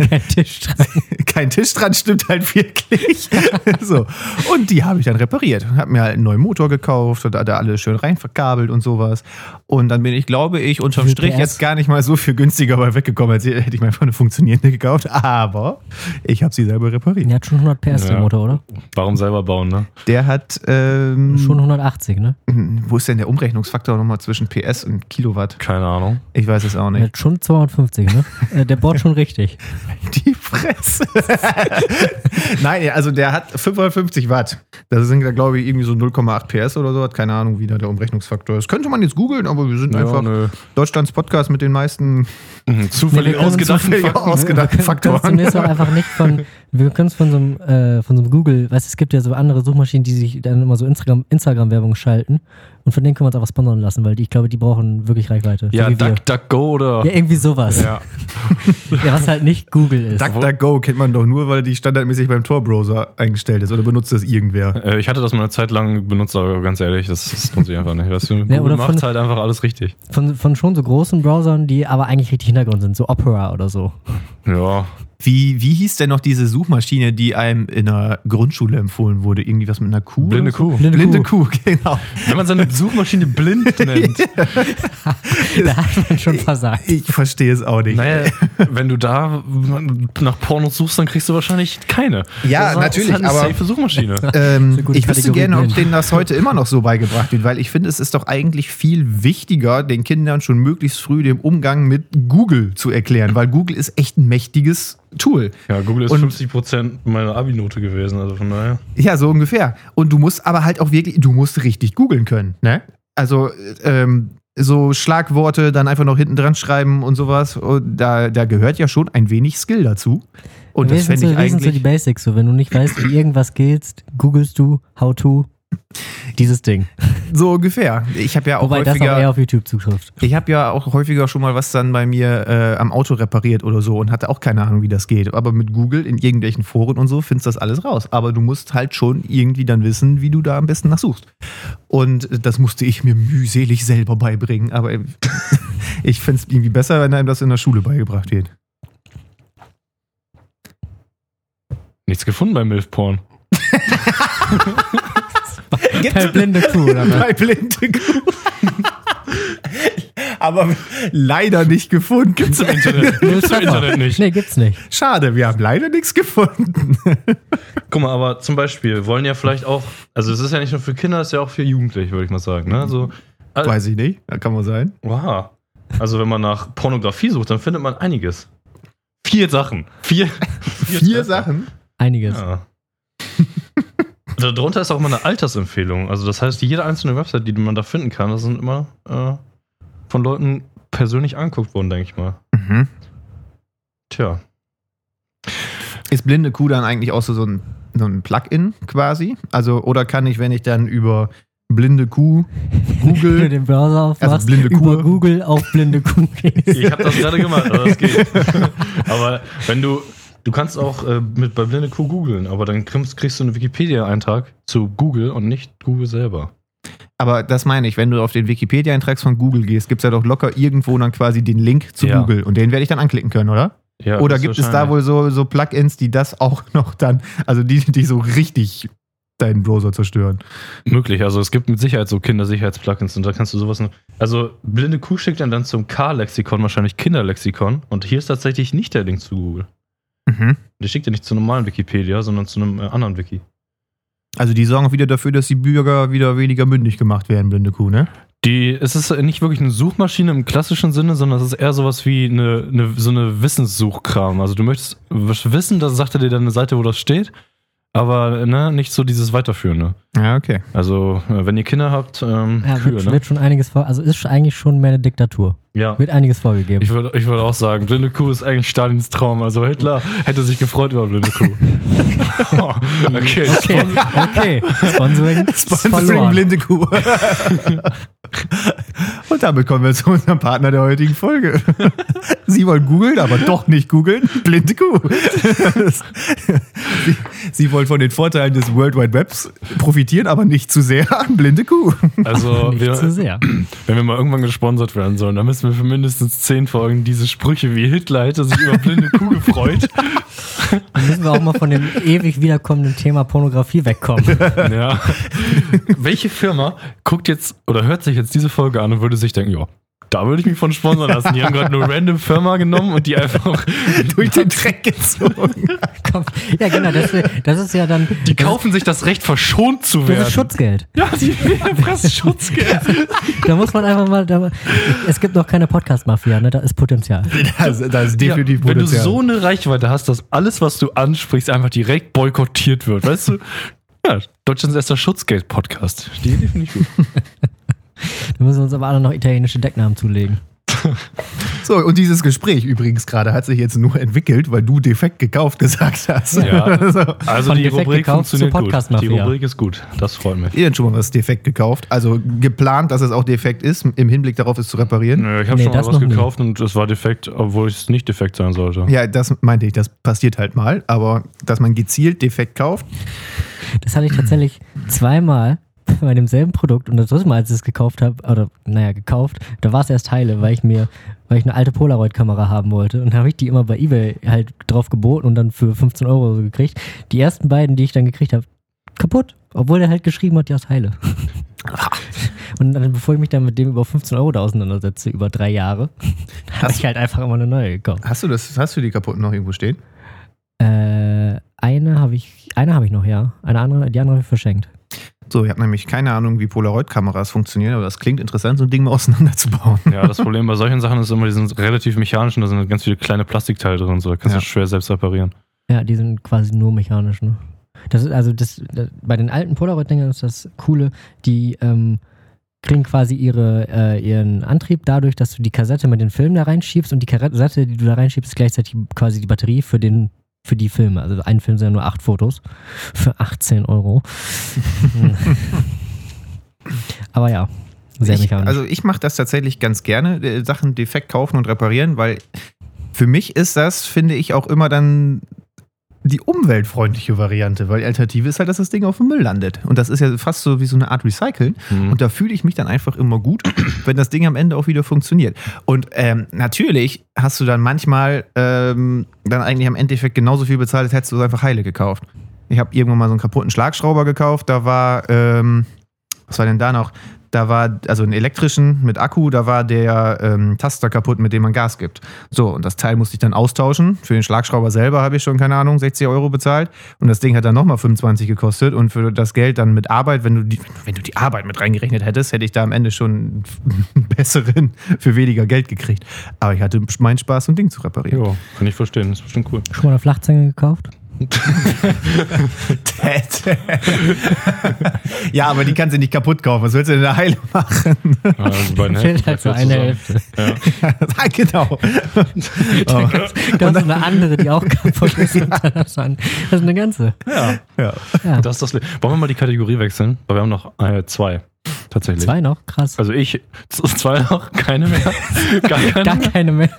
Kein Tisch dran. Kein Tisch dran stimmt halt wirklich. so. Und die habe ich dann repariert. Habe mir halt einen neuen Motor gekauft und da, da alles schön rein verkabelt und sowas. Und dann bin ich, glaube ich, unterm Strich jetzt gar nicht mal so viel günstiger bei weggekommen, als hätte ich mir einfach eine funktionierende gekauft. Aber ich habe sie selber repariert. Der hat schon 100 PS, der Ja. Motor, oder? Warum selber bauen, ne? Der hat, ähm, Schon 180, ne? wo ist denn der Umrechnungsfaktor nochmal zwischen PS und Kilowatt? Keine Ahnung. Ich weiß es auch Der nicht. hat schon 250, ne? Äh, der bohrt schon richtig. Die Fresse. Nein, also der hat 550 Watt. Das sind, glaube ich, irgendwie so 0,8 PS oder so. Hat keine Ahnung, wie da der Umrechnungsfaktor ist. Könnte man jetzt googeln, aber wir sind einfach nö. Deutschlands Podcast mit den meisten Mhm, Zufällig ausgedachten zufällig Fakten. aus- Ausgedachte wir können- Faktoren. einfach nicht von, wir können es von so einem, äh, von so einem Google, weißt du, es gibt ja so andere Suchmaschinen, die sich dann immer so Instagram, Instagram-Werbung schalten und von denen können wir uns einfach sponsern lassen, weil die, ich glaube, die brauchen wirklich Reichweite. Ja, wie wir. Duck, Duck, Go oder. Ja, irgendwie sowas. Ja. Ja, was halt nicht Google ist. DuckDuckGo kennt man doch nur, weil die standardmäßig beim Tor-Browser eingestellt ist. Oder benutzt das irgendwer? Äh, Ich hatte das mal eine Zeit lang benutzt, aber ganz ehrlich, das, das lohnt sich einfach nicht. Weißt du, Google oder von- macht halt einfach alles richtig. Von, von schon so großen Browsern, die aber eigentlich richtig Hintergrund sind, so Opera oder so. Ja, Wie, wie hieß denn noch diese Suchmaschine, die einem in der Grundschule empfohlen wurde? Irgendwie was mit einer Kuh? blinde so? Kuh. Blinde Blinde Kuh. Kuh, genau. Wenn man seine Suchmaschine blind nennt. Da hat man schon versagt. Ich verstehe es auch nicht. Naja, wenn du da nach Pornos suchst, dann kriegst du wahrscheinlich keine. Ja, das ist natürlich, halt eine aber- safe Suchmaschine. Ähm, ich wüsste gerne, ob denen das heute immer noch so beigebracht wird, weil ich finde, es ist doch eigentlich viel wichtiger, den Kindern schon möglichst früh den Umgang mit Google zu erklären, weil Google ist echt ein mächtiges Tool. Ja, Google ist Und- 50% meiner Abi-Note gewesen, also von daher. Ja, so ungefähr. Und du musst aber halt auch wirklich, du musst richtig googeln können, ne? Also, ähm, so Schlagworte dann einfach noch hinten dran schreiben und sowas. Und da, da gehört ja schon ein wenig Skill dazu. Und das wir sind fände so, ich wir sind so die eigentlich. Basics. So, wenn du nicht weißt, wie irgendwas geht, googelst du how to dieses Ding. So ungefähr. Ich habe ja auch Wobei das auch häufiger. eher auf YouTube zutrifft. Ich habe ja auch häufiger schon mal was dann bei mir äh, am Auto repariert oder so und hatte auch keine Ahnung, wie das geht. Aber mit Google in irgendwelchen Foren und so findest du das alles raus. Aber du musst halt schon irgendwie dann wissen, wie du da am besten nachsuchst. Und das musste ich mir mühselig selber beibringen. Aber ich finde es irgendwie besser, wenn einem das in der Schule beigebracht wird. Nichts gefunden beim Milfporn. Keine blinde Kuh, oder was? Bei blinde Kuh. Aber leider nicht gefunden. Gibt's im Internet. Gibt's im Internet nicht. Nee, gibt's nicht. Schade, wir haben leider nichts gefunden. Guck mal, aber zum Beispiel wollen ja vielleicht auch, also es ist ja nicht nur für Kinder, es ist ja auch für Jugendliche, würde ich mal sagen. Ne? Also, äh, Weiß ich nicht. Kann man sein. wow. Also wenn man nach Pornografie sucht, dann findet man einiges. Vier Sachen. Vier, Vier Sachen. Einiges. Ja. Darunter ist auch immer eine Altersempfehlung. Also das heißt, jede einzelne Website, die man da finden kann, das sind immer äh, von Leuten persönlich angeguckt worden, denke ich mal. Mhm. Tja. Ist blinde Kuh dann eigentlich auch so, so ein, so ein Plugin quasi? Also, oder kann ich, wenn ich dann über blinde Kuh google, den Browser aufmachst, Also blinde über Kuh. Google auf blinde Kuh gehst. Ich habe das gerade gemacht, aber das geht. aber wenn du, du kannst auch äh, mit bei Blinde Kuh googeln, aber dann kriegst, kriegst du einen Wikipedia-Eintrag zu Google und nicht Google selber. aber das meine ich, wenn du auf den Wikipedia-Eintrag von Google gehst, gibt es ja doch locker irgendwo dann quasi den Link zu Ja. Google und den werde ich dann anklicken können, oder? Ja, oder gibt es da wohl so, so Plugins, die das auch noch dann, also die, die so richtig deinen Browser zerstören? Möglich, also es gibt mit Sicherheit so Kindersicherheits-Plugins und da kannst du sowas noch. Also Blinde Kuh schickt dann, dann zum K-Lexikon, wahrscheinlich Kinderlexikon und hier ist tatsächlich nicht der Link zu Google. Mhm. Der schickt ja nicht zu normalen Wikipedia, sondern zu einem äh, anderen Wiki. Also die sorgen auch wieder dafür, dass die Bürger wieder weniger mündig gemacht werden, blinde Kuh, ne? Die, es ist nicht wirklich eine Suchmaschine im klassischen Sinne, sondern es ist eher sowas wie eine, eine, so eine Wissenssuchkram. Also du möchtest was wissen, dann sagt er dir dann eine Seite, wo das steht, aber ne, nicht so dieses Weiterführende. Ja, okay. Also äh, wenn ihr Kinder habt, ähm, Ja, Kühe, wird, ne? wird schon einiges vor, also ist eigentlich schon mehr eine Diktatur. Ja. Wird einiges vorgegeben. Ich würde ich würd auch sagen, Blinde Kuh ist eigentlich Stalins Traum. Also Hitler hätte sich gefreut über Blinde Kuh. Oh, okay. Okay, okay. Sponsoring, Sponsoring blinde Kuh. Und damit kommen wir zu unserem Partner der heutigen Folge. Sie wollen googeln, aber doch nicht googeln. Blinde Kuh. Sie, Sie wollen von den Vorteilen des World Wide Webs profitieren, aber nicht zu sehr. Blinde Kuh. Also, Nicht wir, zu sehr. wenn wir mal irgendwann gesponsert werden sollen, dann müssen wir für mindestens zehn Folgen diese Sprüche wie Hitler hätte sich über blinde Kuh gefreut. Dann müssen wir auch mal von dem ewig wiederkommenden Thema Pornografie wegkommen. Ja. Welche Firma guckt jetzt oder hört sich jetzt diese Folge an und würde sich denken, ja, da würde ich mich von sponsern lassen. Die haben gerade eine random Firma genommen und die einfach, Durch den Dreck gezogen. Ja, genau, das, das ist ja dann. die das, kaufen sich das Recht, verschont zu das werden. ist Schutzgeld. Ja, die fressen Schutzgeld. Da muss man einfach mal. Da, es gibt noch keine Podcast-Mafia, ne? Da ist Potenzial. Das, das ist definitiv ja, wenn du Potenzial. so eine Reichweite hast, dass alles, was du ansprichst, einfach direkt boykottiert wird, weißt du? Ja, Deutschlands erster Schutzgeld-Podcast. Die Idee finde ich gut. Da müssen wir uns aber alle noch italienische Decknamen zulegen. So, und dieses Gespräch übrigens gerade hat sich jetzt nur entwickelt, weil du defekt gekauft gesagt hast. Ja. so. Also Von die defekt Rubrik gekauft funktioniert gut. Die. Rubrik ist gut. Das freut mich. Ihr habt schon mal was defekt gekauft. Also geplant, dass es auch defekt ist, im Hinblick darauf, es zu reparieren. Nö, Ich habe Nee, schon mal das was noch nie. gekauft und es war defekt, obwohl es nicht defekt sein sollte. Ja, das meinte ich, das passiert halt mal. Aber dass man gezielt defekt kauft, Das hatte ich tatsächlich zweimal bei demselben Produkt und das dritte Mal, als ich es gekauft habe, oder naja, gekauft, da war es erst heile, weil ich mir, weil ich eine alte Polaroid-Kamera haben wollte. Und da habe ich die immer bei Ebay halt drauf geboten und dann für 15 Euro so gekriegt. Die ersten beiden, die ich dann gekriegt habe, kaputt. Obwohl der halt geschrieben hat, ja, ist heile. Und dann, bevor ich mich dann mit dem über 15 Euro da auseinandersetze, über drei Jahre, habe ich halt einfach immer eine neue gekauft. hast du das, hast du die kaputten noch irgendwo stehen? Äh, eine habe ich, eine habe ich noch, ja. Eine andere, die andere habe ich verschenkt. So, ich habe nämlich keine Ahnung, wie Polaroid-Kameras funktionieren, aber das klingt interessant, so ein Ding mal auseinanderzubauen. Ja, das Problem bei solchen Sachen ist immer, die sind relativ mechanisch und da sind ganz viele kleine Plastikteile drin und so. Da kannst Ja. du schwer selbst reparieren. Ja, die sind quasi nur mechanisch, ne? Das ist also das, das bei den alten Polaroid-Dingern ist das Coole, die ähm, kriegen quasi ihre, äh, ihren Antrieb dadurch, dass du die Kassette mit den Filmen da reinschiebst und die Kassette, die du da reinschiebst, ist gleichzeitig quasi die Batterie für den für die Filme. Also ein Film sind ja nur acht Fotos für 18 Euro. Aber ja, sehr ich, mechanisch. also ich mache das tatsächlich ganz gerne, äh, Sachen defekt kaufen und reparieren, weil für mich ist das, finde ich, auch immer dann die umweltfreundliche Variante, weil die Alternative ist halt, dass das Ding auf dem Müll landet. Und das ist ja fast so wie so eine Art Recyceln. Mhm. Und da fühle ich mich dann einfach immer gut, wenn das Ding am Ende auch wieder funktioniert. Und ähm, natürlich hast du dann manchmal ähm, dann eigentlich am Endeffekt genauso viel bezahlt, als hättest du es einfach heile gekauft. Ich habe irgendwann mal so einen kaputten Schlagschrauber gekauft, da war, ähm, was war denn da noch? Da war, also einen elektrischen mit Akku, da war der ähm, Taster kaputt, mit dem man Gas gibt. So, und das Teil musste ich dann austauschen. Für den Schlagschrauber selber habe ich schon, keine Ahnung, 60 Euro bezahlt. Und das Ding hat dann nochmal 25 gekostet. Und für das Geld dann mit Arbeit, wenn du die, wenn du die Arbeit mit reingerechnet hättest, hätte ich da am Ende schon einen besseren für weniger Geld gekriegt. Aber ich hatte meinen Spaß, so ein Ding zu reparieren. Ja, kann ich verstehen. Das ist bestimmt cool. Schon mal eine Flachzange gekauft? Ja, aber die kannst du nicht kaputt kaufen. Was willst du denn da heile machen? Ja, Fehlt halt so eine zusammen. Hälfte. Ja, genau. Oh. Ganz eine andere, die auch kaputt ist. Das ist eine ganze. Ja, Ja. Ja. das ist das. Le- Wollen wir mal die Kategorie wechseln? Weil wir haben noch äh, zwei. Tatsächlich. Zwei noch? Krass. Also ich, zwei noch, keine mehr. Gar keine Gar mehr. keine mehr.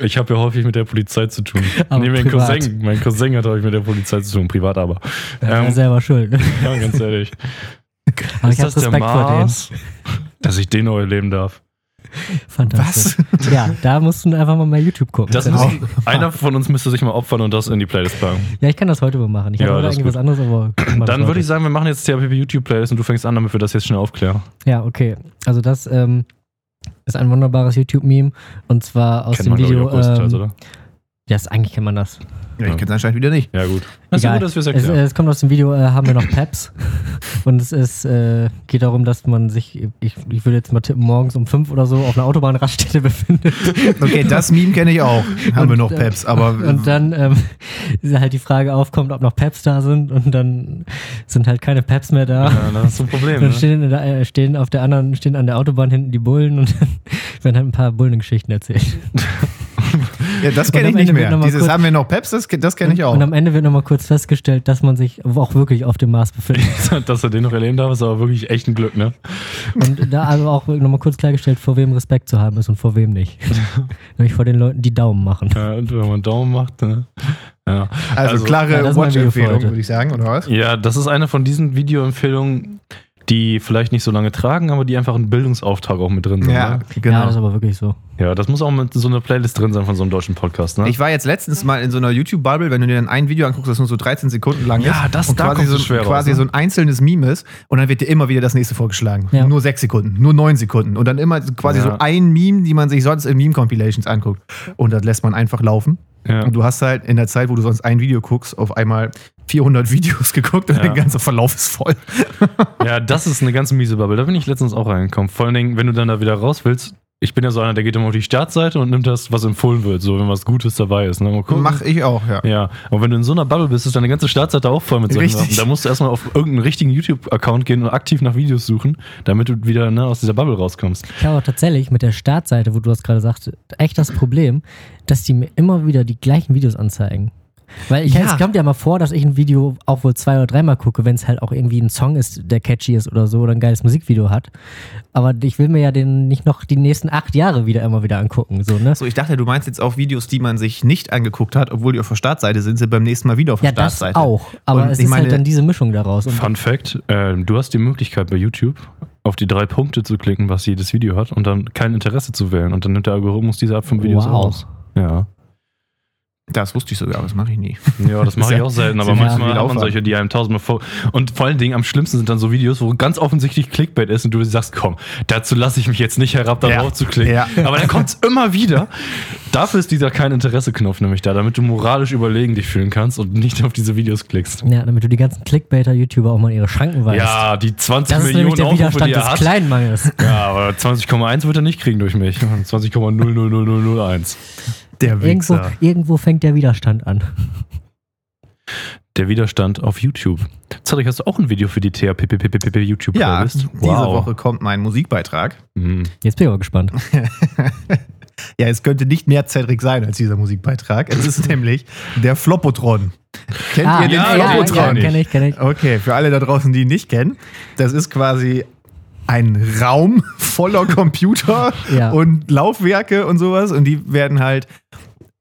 Ich habe ja häufig mit der Polizei zu tun. Aber nee, mein privat. Cousin, mein Cousin hat häufig mit der Polizei zu tun, privat aber. Ja, Ähm, selber schuld. ja, ganz ehrlich. Aber ich ist habe das der Respekt vor denen. Mars, dass ich den neu erleben darf? Fantastisch. Ja, da musst du einfach mal bei YouTube gucken. Das müssen, einer von uns müsste sich mal opfern und das in die Playlist packen. ja, ich kann das heute mal machen. Ich Ja, habe das ist irgendwie was anderes, aber. das Dann würde ich sagen, wir machen jetzt THPP YouTube-Playlist und du fängst an, damit wir das jetzt schnell aufklären. Ja, okay. Also, das ähm, ist ein wunderbares YouTube-Meme. Und zwar aus Kennt dem man, glaub ich, Video. auch Ähm, ist, eigentlich kennt man das. Ja, ich kenne es anscheinend wieder nicht. Ja, gut. Das ist gut, dass wir es erklären. es kommt aus dem Video, äh, haben wir noch Peps. Und es ist, äh, geht darum, dass man sich, ich, ich würde jetzt mal tippen, morgens um fünf oder so auf einer Autobahnraststätte befindet. Okay, das Meme kenne ich auch. Haben wir Und, noch äh, Peps, aber Und dann ähm, ist halt die Frage aufkommt, ob noch Peps da sind. Und dann sind halt keine Peps mehr da. ja, das ist ein Problem. Dann Ne? stehen, in der, äh, stehen auf der anderen, stehen an der Autobahn hinten die Bullen und dann werden halt ein paar Bullengeschichten erzählt. Ja, das kenne ich nicht Ende mehr. Dieses kurz- haben wir noch Peps, das, das kenne ich auch. Und am Ende wird nochmal kurz festgestellt, dass man sich auch wirklich auf dem Mars befindet. Dass er den noch erleben darf, ist aber wirklich echt ein Glück, ne? Und da also auch nochmal kurz klargestellt, vor wem Respekt zu haben ist und vor wem nicht. Nämlich vor den Leuten, die Daumen machen. Ja, und wenn man Daumen macht, ne? Ja. also, also- klare Ja, Watch-Empfehlung, würde ich sagen, oder was? Ja, das ist eine von diesen Videoempfehlungen, die vielleicht nicht so lange tragen, aber die einfach einen Bildungsauftrag auch mit drin sind. Ja, ne? genau. Ja, das ist aber wirklich so. ja, das muss auch mit so einer Playlist drin sein von so einem deutschen Podcast, ne? Ich war jetzt letztens mal in so einer YouTube-Bubble, wenn du dir dann ein Video anguckst, das nur so 13 Sekunden lang Ja, ist. das- und da quasi, so, schwer raus, quasi ne? so ein einzelnes Meme ist und dann wird dir immer wieder das nächste vorgeschlagen. Ja. Nur sechs Sekunden, nur neun Sekunden und dann immer quasi Ja. so ein Meme, die man sich sonst in Meme-Compilations anguckt. Und das lässt man einfach laufen. ja. Und du hast halt in der Zeit, wo du sonst ein Video guckst, auf einmal 400 Videos geguckt und Ja. der ganze Verlauf ist voll. ja, das ist eine ganz miese Bubble. Da bin ich letztens auch reingekommen. Vor allen Dingen, wenn du dann da wieder raus willst. Ich bin ja so einer, der geht immer auf die Startseite und nimmt das, was empfohlen wird, so wenn was Gutes dabei ist. Ne? Mach ich auch, ja. Ja, und wenn du in so einer Bubble bist, ist deine ganze Startseite auch voll mit solchen Richtig. Sachen. Da musst du erstmal auf irgendeinen richtigen YouTube-Account gehen und aktiv nach Videos suchen, damit du wieder ne, aus dieser Bubble rauskommst. Ich habe tatsächlich mit der Startseite, wo du das gerade sagst, echt das Problem, dass die mir immer wieder die gleichen Videos anzeigen. Weil ich, Ja. es kommt ja mal vor, dass ich ein Video auch wohl zwei oder dreimal gucke, wenn es halt auch irgendwie ein Song ist, der catchy ist oder so oder ein geiles Musikvideo hat. Aber ich will mir ja den nicht noch die nächsten acht Jahre wieder immer wieder angucken. So, ne? So, ich dachte, du meinst jetzt auch Videos, die man sich nicht angeguckt hat, obwohl die auf der Startseite sind, sind beim nächsten Mal wieder auf der Ja, das Startseite. auch. Aber Und es ich ist meine- halt dann diese Mischung daraus. Und Fun Fact: äh, Du hast die Möglichkeit bei YouTube auf die drei Punkte zu klicken, was jedes Video hat, und dann kein Interesse zu wählen. Und dann nimmt der Algorithmus diese Art von Videos Wow. raus. Ja. Das wusste ich sogar, aber das mache ich nie. Ja, das mache Ist ich auch selten, ist aber manchmal hat man solche, die einem tausendmal vor. Und vor allen Dingen am schlimmsten sind dann so Videos, wo ganz offensichtlich Clickbait ist und du sagst, komm, dazu lasse ich mich jetzt nicht herab, darauf Ja. zu klicken. Ja. Aber dann kommt es immer wieder. Dafür ist dieser kein Interesse-Knopf nämlich da, damit du moralisch überlegen dich fühlen kannst und nicht auf diese Videos klickst. ja, damit du die ganzen Clickbaiter-YouTuber auch mal ihre Schranken weißt. Ja, die 20 das ist Millionen der Aufrufe, Widerstand die er des hat. Kleinmangels. Ja, aber 20,1 wird er nicht kriegen durch mich. 20,00001. Der Irgendwo, Wichser. irgendwo fängt der Widerstand an. Der Widerstand auf YouTube. Zadek, hast du auch ein Video für die THPPPPP YouTube Ja, Playlist? diese Woche kommt mein Musikbeitrag. Mhm. Jetzt bin ich aber gespannt. Ja, es könnte nicht mehr Cedric sein als dieser Musikbeitrag. Es ist nämlich der Floppotron. Kennt ihr den ja, Ah, ja, Floppotron? ja, nicht. kenn ich, kenn ich. Okay, für alle da draußen, die ihn nicht kennen, das ist quasi ein Raum voller Computer Ja. und Laufwerke und sowas und die werden halt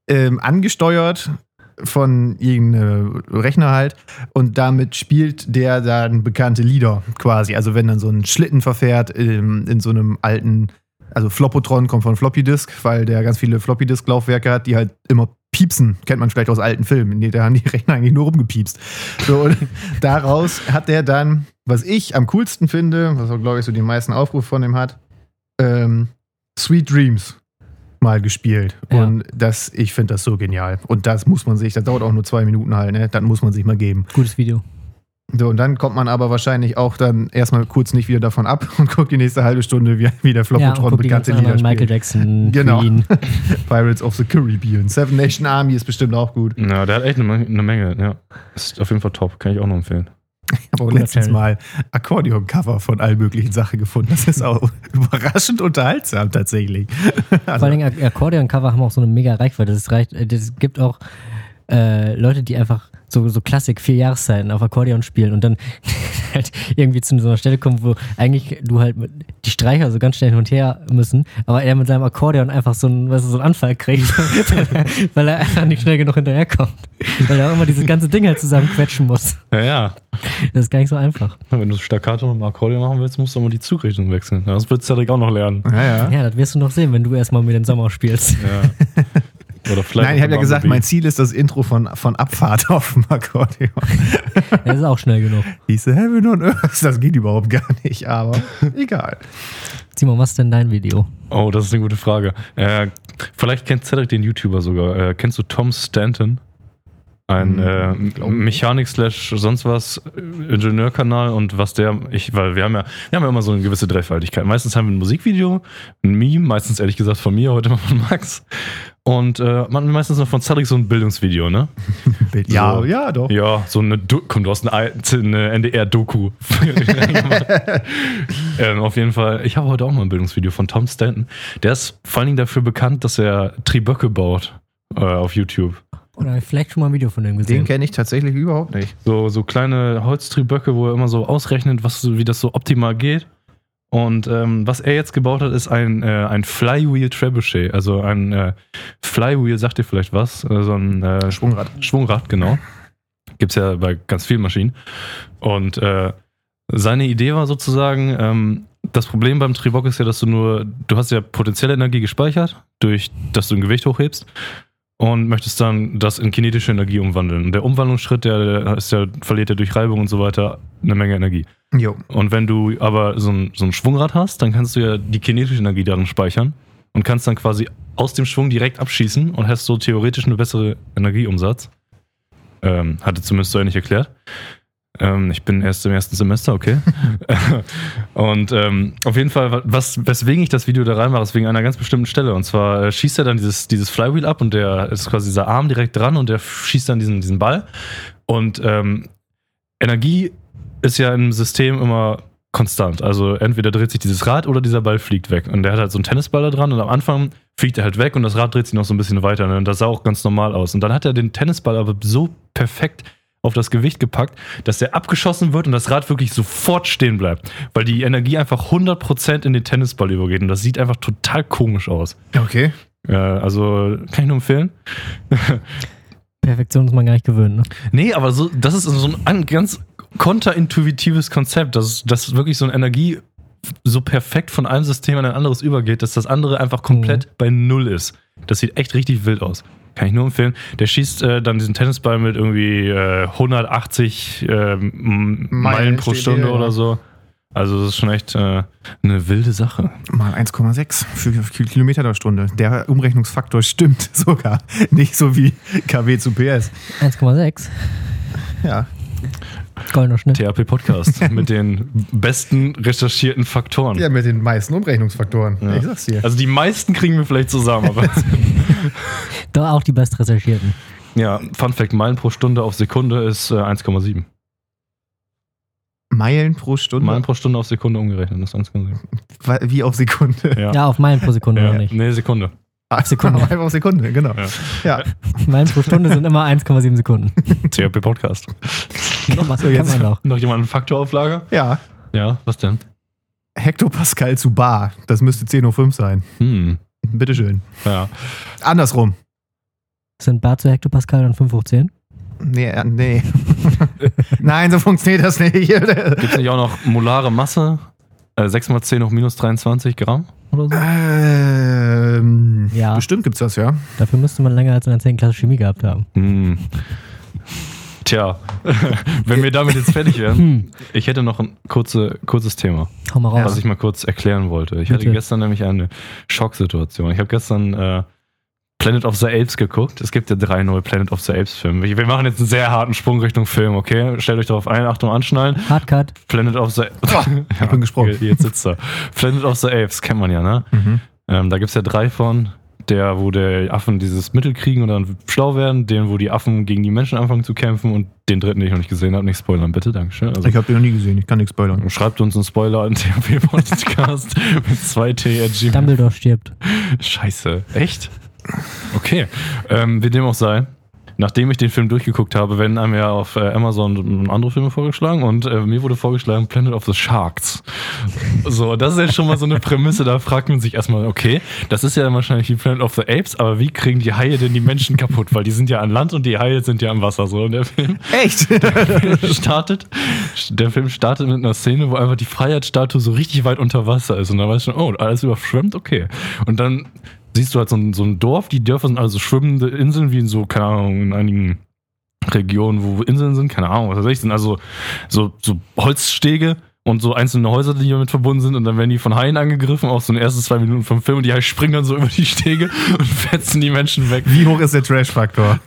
ähm, angesteuert von irgendeinem Rechner halt und damit spielt der dann bekannte Lieder quasi. Also wenn dann so ein Schlitten verfährt ähm, in so einem alten, also Floppotron kommt von Floppy Disk, weil der ganz viele Floppy Disk Laufwerke hat, die halt immer piepsen, kennt man vielleicht aus alten Filmen. Nee, da haben die Rechner eigentlich nur rumgepiepst. So, und daraus hat der dann, was ich am coolsten finde, was auch glaube ich so die meisten Aufrufe von dem hat, ähm, Sweet Dreams mal gespielt. Ja. Und das, ich finde das so genial. Und das muss man sich, das dauert auch nur zwei Minuten halt, ne? Das muss man sich mal geben. Gutes Video. So, und dann kommt man aber wahrscheinlich auch dann erstmal kurz nicht wieder davon ab und guckt die nächste halbe Stunde, wie, wie der Ja, guck die bekannte ganzen Lieder Michael. Jackson, Genau. Queen. Pirates of the Caribbean. Seven Nation Army ist bestimmt auch gut. Ja, der hat echt eine, Menge- eine Menge, ja. Ist auf jeden Fall top, kann ich auch noch empfehlen. Ich habe auch Guter letztens Channel. mal Akkordeon-Cover von allen möglichen Sachen gefunden. Das ist auch überraschend unterhaltsam tatsächlich. Vor allen Dingen Ak- Akkordeon-Cover haben auch so eine mega Reichweite. Das reicht, äh, das gibt auch äh, Leute, die einfach so, so Klassik, vier Jahreszeiten auf Akkordeon spielen und dann halt irgendwie zu so einer Stelle kommen, wo eigentlich du halt mit, die Streicher so ganz schnell hin und her müssen, aber er mit seinem Akkordeon einfach so einen, weißt du, so einen Anfall kriegt, weil er einfach nicht schnell genug hinterherkommt. Weil er auch immer dieses ganze Ding halt zusammenquetschen muss. Ja, ja. Das ist gar nicht so einfach. Wenn du Staccato mit dem Akkordeon machen willst, musst du mal die Zugrichtung wechseln. Das wird Cedric auch noch lernen. Ja, ja. Ja, das wirst du noch sehen, wenn du erstmal mit den Sommer spielst. Ja. Oder vielleicht Nein, ich habe ja gesagt, mein Ziel ist das Intro von, von Abfahrt auf dem Akkordeon. Das ist auch schnell genug. Hieße Heaven on Earth. Das geht überhaupt gar nicht, aber egal. Simon, was ist denn dein Video? Oh, das ist eine gute Frage. Äh, vielleicht kennt Cedric den YouTuber sogar. Äh, kennst du Tom Stanton? Ein Hm, äh. Mechanik slash sonst was äh, Ingenieurkanal und was der, ich, weil wir haben ja, wir haben ja immer so eine gewisse Dreifaltigkeit. Meistens haben wir ein Musikvideo, ein Meme, meistens ehrlich gesagt von mir, heute mal von Max. Und äh, man meistens noch von Cedric so ein Bildungsvideo, ne? Ja, So. ja, doch. Ja, so eine, Do komm, du hast eine, eine NDR-Doku. ähm, auf jeden Fall, ich habe heute auch mal ein Bildungsvideo von Tom Stanton. Der ist vor allen Dingen dafür bekannt, dass er Triböcke baut. äh, auf YouTube. Oder vielleicht schon mal ein Video von dem gesehen. Den kenne ich tatsächlich überhaupt nicht. So, so kleine Holztrieböcke, wo er immer so ausrechnet, was, so- wie das so optimal geht. Und ähm, was er jetzt gebaut hat, ist ein, äh, ein Flywheel Trebuchet. Also ein äh, Flywheel, sagt ihr vielleicht was? Äh, so ein äh, Schwungrad. Schwungrad, genau. Gibt's ja bei ganz vielen Maschinen. Und äh, seine Idee war sozusagen, ähm, das Problem beim Tribok ist ja, dass du nur, du hast ja potenzielle Energie gespeichert, durch dass du ein Gewicht hochhebst und möchtest dann das in kinetische Energie umwandeln. Und der Umwandlungsschritt, der, der ist ja, verliert ja durch Reibung und so weiter eine Menge Energie. Jo. Und wenn du aber so ein, so ein Schwungrad hast, dann kannst du ja die kinetische Energie darin speichern und kannst dann quasi aus dem Schwung direkt abschießen und hast so theoretisch eine bessere Energieumsatz. Ähm, hatte zumindest so ähnlich erklärt. Ähm, ich bin erst im ersten Semester, okay. und ähm, auf jeden Fall, was, weswegen ich das Video da reinmache, ist wegen einer ganz bestimmten Stelle. Und zwar äh, schießt er dann dieses, dieses Flywheel ab und der ist quasi dieser Arm direkt dran und der schießt dann diesen, diesen Ball. Und ähm, Energie ist ja im System immer konstant. Also entweder dreht sich dieses Rad oder dieser Ball fliegt weg. Und der hat halt so einen Tennisball da dran und am Anfang fliegt er halt weg und das Rad dreht sich noch so ein bisschen weiter. Ne? Und das sah auch ganz normal aus. Und dann hat er den Tennisball aber so perfekt auf das Gewicht gepackt, dass der abgeschossen wird und das Rad wirklich sofort stehen bleibt. Weil die Energie einfach 100% in den Tennisball übergeht. Und das sieht einfach total komisch aus. Okay. Äh, also kann ich nur empfehlen. Perfektion ist man gar nicht gewöhnt, ne? Nee, aber so, das ist so ein, ein ganz kontraintuitives Konzept, dass, dass wirklich so eine Energie so perfekt von einem System an ein anderes übergeht, dass das andere einfach komplett bei Null ist. Das sieht echt richtig wild aus. Kann ich nur empfehlen. Der schießt äh, dann diesen Tennisball mit irgendwie äh, 180 ähm, Meilen pro Stunde ja. oder so. Also das ist schon echt äh, eine wilde Sache. Mal 1,6 für für Kilometer der Stunde. Der Umrechnungsfaktor stimmt sogar. Nicht so wie kW zu PS. 1,6. Ja. Goldener Schnitt. THP Podcast mit den besten recherchierten Faktoren. Ja, mit den meisten Umrechnungsfaktoren. Ja. Ich sag's dir. Also die meisten kriegen wir vielleicht zusammen, aber Doch auch die best recherchierten. ja, Fun Fact, Meilen pro Stunde auf Sekunde ist äh, 1,7. Meilen pro Stunde? Meilen pro Stunde auf Sekunde umgerechnet ist 1,7. Wa- Wie auf Sekunde? Ja. Ja, auf Meilen pro Sekunde Ja, oder nicht. Nee, Sekunde. Auf Sekunde. Einfach auf Sekunde, genau. Ja. Ja. Meilen pro Stunde sind immer 1,7 Sekunden. THP Podcast. Was So, kann jetzt- man. Noch jemand einen Faktor auf Lager? Ja. Ja, was denn? Hektopascal zu Bar. Das müsste 10.05 Uhr sein. Hm, Bitteschön. ja. Andersrum. Sind Bar zu Hektopascal dann 5 hoch 10? Nee, äh, nee. Nein, so funktioniert das nicht. Gibt es nicht auch noch molare Masse? Äh, 6 mal 10 hoch minus 23 Gramm oder so? ähm, Ja. Bestimmt gibt's das, ja. Dafür müsste man länger als in der 10. Klasse Chemie gehabt haben. Hm. Tja, wenn wir damit jetzt fertig wären, Hm. ich hätte noch ein kurze, kurzes Thema. Hau mal raus. was ich mal kurz erklären wollte. Ich hatte Bitte. gestern nämlich eine Schocksituation. Ich habe gestern äh, Planet of the Apes geguckt. Es gibt ja drei neue Planet of the Apes Filme. Wir wir machen jetzt einen sehr harten Sprung Richtung Film, okay? Stellt euch darauf ein, Achtung, anschnallen. Hardcut. Planet of the ich bin gesprungen. Jetzt sitzt er. Planet of the Apes kennt man ja, ne? Mhm. Ähm, da gibt es ja drei von. Der, wo die Affen dieses Mittel kriegen und dann schlau werden, den, wo die Affen gegen die Menschen anfangen zu kämpfen und den dritten, den ich noch nicht gesehen habe, nicht spoilern, bitte, Dankeschön. Also, Ich habe den noch nie gesehen, ich kann nichts spoilern. Schreibt uns einen Spoiler an THP Podcast mit 2T Dumbledore stirbt. Scheiße. Echt? Okay. Ähm, wie dem auch sei. Nachdem ich den Film durchgeguckt habe, werden einem ja auf äh, Amazon andere Filme vorgeschlagen und äh, mir wurde vorgeschlagen Planet of the Sharks. So, das ist ja schon mal so eine Prämisse, da fragt man sich erstmal, okay, das ist ja wahrscheinlich wie Planet of the Apes, aber wie kriegen die Haie denn die Menschen kaputt? Weil die sind ja an Land und die Haie sind ja am Wasser. So, und der Film Echt? startet, der Film startet mit einer Szene, wo einfach die Freiheitsstatue so richtig weit unter Wasser ist. Und dann weißt du schon, oh, alles überschwemmt, okay. Und dann siehst du halt so ein, so ein Dorf, die Dörfer sind also schwimmende Inseln, wie in so, keine Ahnung, in einigen Regionen, wo Inseln sind, keine Ahnung, was weiß ich, sind also so, so Holzstege und so einzelne Häuser, die damit verbunden sind und dann werden die von Haien angegriffen, auch so in den ersten zwei Minuten vom Film und die Haie springen dann so über die Stege und fetzen die Menschen weg. Wie hoch ist der Trash-Faktor?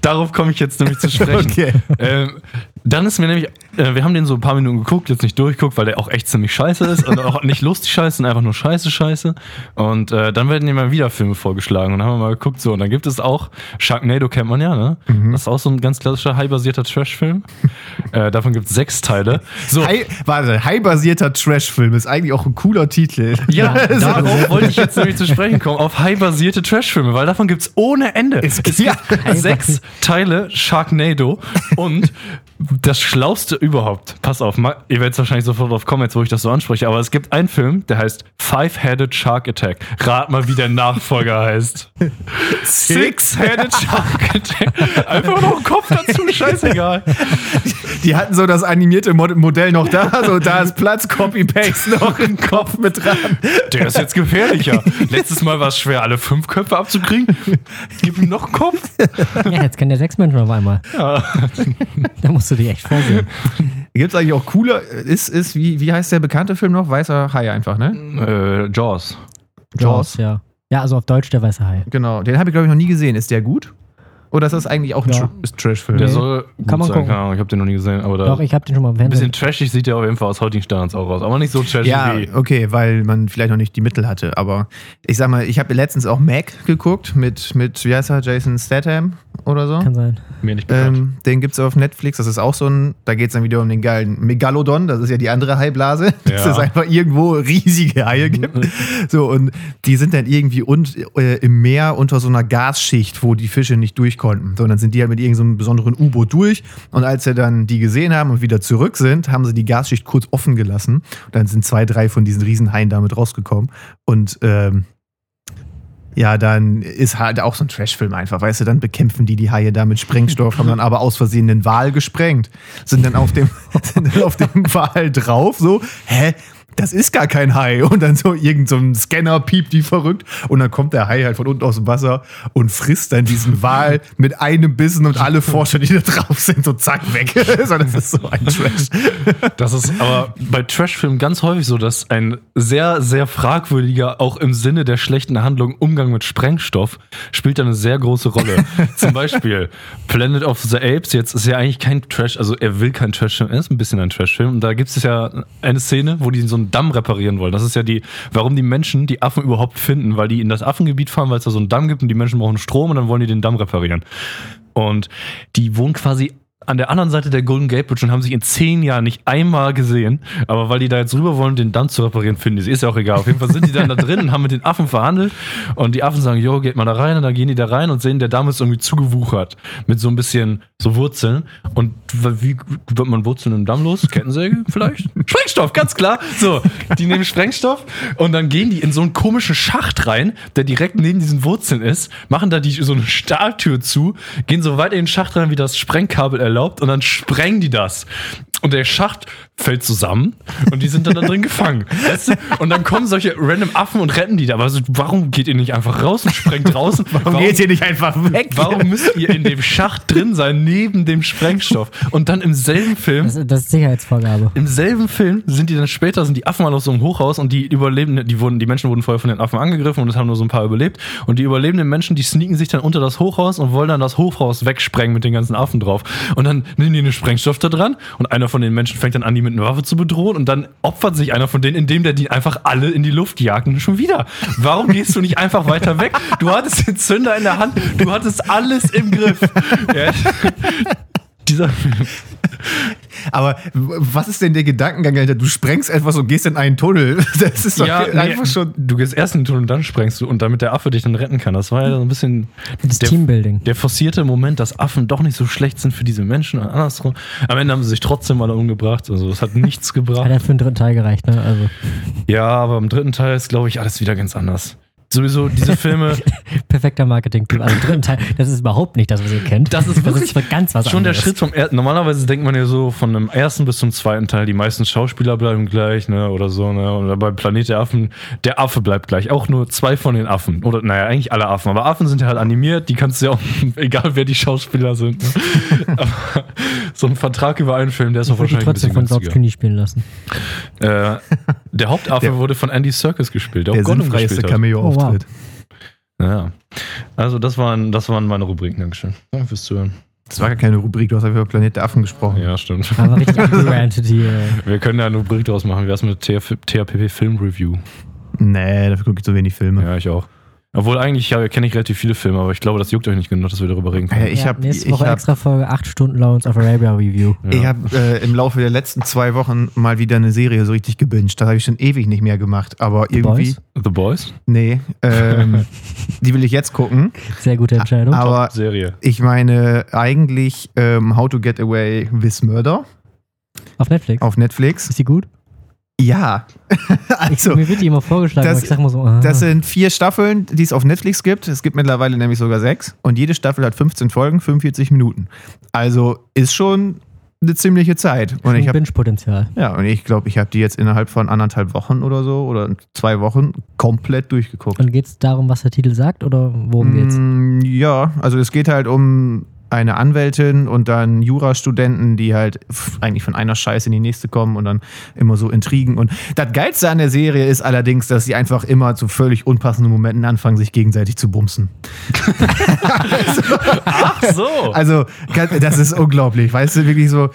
Darauf komme ich jetzt nämlich zu sprechen. Okay. Ähm, dann ist mir nämlich äh, wir haben den so ein paar Minuten geguckt, jetzt nicht durchguckt, weil der auch echt ziemlich scheiße ist und auch nicht lustig scheiße, sondern einfach nur scheiße scheiße. Und äh, dann werden immer wieder Filme vorgeschlagen und dann haben wir mal geguckt so und dann gibt es auch Sharknado kennt man ja, ne? Das ist auch so ein ganz klassischer high-basierter Trash-Film. äh, davon gibt es sechs Teile. So, High, warte, high-basierter Trash-Film ist eigentlich auch ein cooler Titel. Ja, Ja, darauf wollte ich jetzt nämlich zu sprechen kommen, auf high-basierte Trash-Filme, weil davon gibt es ohne Ende. Es gibt sechs Teile Sharknado und das Schlauste überhaupt, pass auf, ihr werdet wahrscheinlich sofort drauf kommen, jetzt wo ich das so anspreche, aber es gibt einen Film, der heißt Five-Headed Shark Attack. Rat mal, wie der Nachfolger heißt. Six-Headed Shark Attack. Einfach noch einen Kopf dazu, scheißegal. Die hatten so das animierte Mod Modell noch da, so da ist Platz, Copy-Paste noch einen Kopf mit dran. Der ist jetzt gefährlicher. Letztes Mal war es schwer, alle fünf Köpfe abzukriegen. Gib ihm noch einen Kopf. Ja, jetzt kennen ja sechs Menschen auf einmal. Ja. Da musst du dich echt vorsehen. Gibt es eigentlich auch cooler, ist, ist, wie, wie heißt der bekannte Film noch? Weißer Hai einfach, ne? Äh, Jaws. Jaws. ja. Ja, also auf Deutsch der weiße Hai. Genau, den habe ich glaube ich noch nie gesehen. Ist der gut? Oder ist das eigentlich auch ein Ja. Tr Trash-Film? Der Nee. soll gut Kann man sein, gucken. keine Ahnung, ich habe den noch nie gesehen, aber da Doch, ich habe den schon mal im ein bisschen trashig sieht der auf jeden Fall aus heutigen Standards auch aus, aber nicht so trashig Ja, wie. okay, weil man vielleicht noch nicht die Mittel hatte. Aber ich sag mal, ich habe letztens auch Mac geguckt mit, mit, wie heißt er, Jason Statham oder so. Kann sein. Mir nicht bekannt. Ähm, den gibt's auf Netflix. Das ist auch so ein, da geht's dann wieder um den geilen Megalodon. Das ist ja die andere Haiblase. Dass Ja. es einfach irgendwo riesige Haie gibt. So, und die sind dann irgendwie und, äh, im Meer unter so einer Gasschicht, wo die Fische nicht durch konnten. So, und dann sind die halt mit irgendeinem so besonderen U-Boot durch. Und als sie dann die gesehen haben und wieder zurück sind, haben sie die Gasschicht kurz offen gelassen. Und dann sind zwei, drei von diesen Riesenhaien damit rausgekommen. Und ähm, ja, dann ist halt auch so ein Trashfilm einfach, weißt du, dann bekämpfen die die Haie da mit Sprengstoff, haben dann aber aus Versehen den Wal gesprengt, sind dann auf dem, sind dann auf dem Wal drauf, so, hä? Das ist gar kein Hai. Und dann so irgend so ein Scanner piept die verrückt. Und dann kommt der Hai halt von unten aus dem Wasser und frisst dann diesen Wal mit einem Bissen und alle Forscher, die da drauf sind, so zack, weg. so, das ist so ein Trash. Das ist aber bei Trashfilmen ganz häufig so, dass ein sehr, sehr fragwürdiger, auch im Sinne der schlechten Handlung, Umgang mit Sprengstoff spielt da eine sehr große Rolle. Zum Beispiel Planet of the Apes, jetzt ist ja eigentlich kein Trash, also er will kein Trashfilm, er ist ein bisschen ein Trashfilm. Und da gibt es ja eine Szene, wo die so einen Damm reparieren wollen. Das ist ja die, warum die Menschen die Affen überhaupt finden, weil die in das Affengebiet fahren, weil es da so einen Damm gibt und die Menschen brauchen Strom und dann wollen die den Damm reparieren. Und die wohnen quasi an der anderen Seite der Golden Gate Bridge und haben sich in zehn Jahren nicht einmal gesehen. Aber weil die da jetzt rüber wollen, den Damm zu reparieren, finden die sie. Ist ja auch egal. Auf jeden Fall sind die dann da drin und haben mit den Affen verhandelt. Und die Affen sagen, jo, geht mal da rein. Und dann gehen die da rein und sehen, der Damm ist irgendwie zugewuchert. Mit so ein bisschen so Wurzeln. Und wie wird man Wurzeln im Damm los? Kettensäge vielleicht? Sprengstoff, ganz klar. So, die nehmen Sprengstoff und dann gehen die in so einen komischen Schacht rein, der direkt neben diesen Wurzeln ist, machen da die, so eine Stahltür zu, gehen so weit in den Schacht rein, wie das Sprengkabel erlaubt und dann sprengen die das. Und der Schacht fällt zusammen und die sind dann da drin gefangen. Weißt du? Und dann kommen solche random Affen und retten die da. Aber so, warum geht ihr nicht einfach raus und sprengt draußen? Warum geht ihr nicht einfach weg? Warum müsst ihr in dem Schacht drin sein, neben dem Sprengstoff? Und dann im selben Film Das, das ist Sicherheitsvorgabe. im selben Film sind die dann später, sind die Affen mal aus so einem Hochhaus und die Überlebenden, die wurden, die Menschen wurden vorher von den Affen angegriffen und es haben nur so ein paar überlebt. Und die überlebenden Menschen, die sneaken sich dann unter das Hochhaus und wollen dann das Hochhaus wegsprengen mit den ganzen Affen drauf. Und dann nehmen die einen Sprengstoff da dran und einer von den Menschen fängt dann an, die mit einer Waffe zu bedrohen und dann opfert sich einer von denen, indem der die einfach alle in die Luft jagt und schon wieder. Warum gehst du nicht einfach weiter weg? Du hattest den Zünder in der Hand, du hattest alles im Griff. Ja. Dieser Aber was ist denn der Gedankengang, Alter? Du sprengst etwas und gehst in einen Tunnel. Das ist doch Ja, nee, einfach schon. Du gehst erst in den Tunnel und dann sprengst du und damit der Affe dich dann retten kann. Das war ja so ein bisschen Das der, Teambuilding. der forcierte Moment, dass Affen doch nicht so schlecht sind für diese Menschen und andersrum. Am Ende haben sie sich trotzdem alle umgebracht. Also es hat nichts Hat gebracht. ja für den dritten Teil gereicht, ne? Also Ja, aber im dritten Teil ist, glaube ich, alles wieder ganz anders. Sowieso diese Filme, perfekter Marketing-Typ. Also im dritten Teil, das ist überhaupt nicht das, was ihr kennt. Das ist wirklich das ist ganz was schon der anderes. Schritt vom ersten. Normalerweise denkt man ja so von dem ersten bis zum zweiten Teil, die meisten Schauspieler bleiben gleich, ne, oder so, ne. Und bei Planet der Affen, der Affe bleibt gleich. Auch nur zwei von den Affen. Oder, naja, eigentlich alle Affen. Aber Affen sind ja halt animiert, die kannst du ja auch, egal wer die Schauspieler sind. Ne? Aber so ein Vertrag über einen Film, der ist doch Ich würde die wahrscheinlich ein trotzdem bisschen von George. Clooney spielen lassen. Äh, der Hauptaffe Der- wurde von Andy Serkis gespielt, der, Der auch Gollum sinnfreieste gespielt hat. Cameo-Auftritt. Ja. Also das waren, das waren meine Rubriken. Dankeschön. Danke fürs Zuhören. Das war gar keine Rubrik, du hast einfach über Planet der Affen gesprochen. Ja, stimmt. Aber richtig abgerantet hier. Wir können ja eine Rubrik draus machen. Wie wär's mit THP THPP Film Review? Nee, dafür gucke ich zu wenig Filme. Ja, ich auch. Obwohl eigentlich ja, kenne ich relativ viele Filme, aber ich glaube, das juckt euch nicht genug, dass wir darüber reden Ja, können. ich ja, hab- nächste ich Woche hab- extra Folge 8 Stunden Lawrence of Arabia Review. Ja. Ich habe äh, im Laufe der letzten zwei Wochen mal wieder eine Serie so richtig gebinged. Das habe ich schon ewig nicht mehr gemacht. Aber The irgendwie. Boys? The Boys? Nee. Ähm, die will ich jetzt gucken. Sehr gute Entscheidung. Aber Serie. ich meine eigentlich ähm, How to Get Away with Murder Auf Netflix. auf Netflix. Ist die gut? Ja. Ich, also, mir wird die immer vorgeschlagen, das- ich sag mal so, ah. das sind vier Staffeln, die es auf Netflix gibt. Es gibt mittlerweile nämlich sogar sechs. Und jede Staffel hat 15 Folgen, 45 Minuten. Also ist schon eine ziemliche Zeit. Und ich Binge-Potenzial. ja, und ich glaube, ich habe die jetzt innerhalb von anderthalb Wochen oder so oder zwei Wochen komplett durchgeguckt. Und geht's darum, was der Titel sagt oder worum geht's? Mm, Ja, also es geht halt um eine Anwältin und dann Jurastudenten, die halt eigentlich von einer Scheiße in die nächste kommen und dann immer so Intrigen. Und das Geilste an der Serie ist allerdings, dass sie einfach immer zu völlig unpassenden Momenten anfangen, sich gegenseitig zu bumsen. Ach so! Also, das ist unglaublich. Weißt du, wirklich so,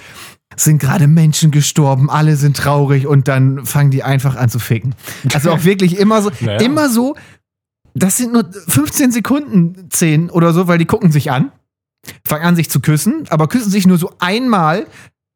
es sind gerade Menschen gestorben, alle sind traurig und dann fangen die einfach an zu ficken. Also auch wirklich immer so, Naja. immer so, das sind nur 15 Sekunden 10 oder so, weil die gucken sich an, fangen an sich zu küssen, aber küssen sich nur so einmal,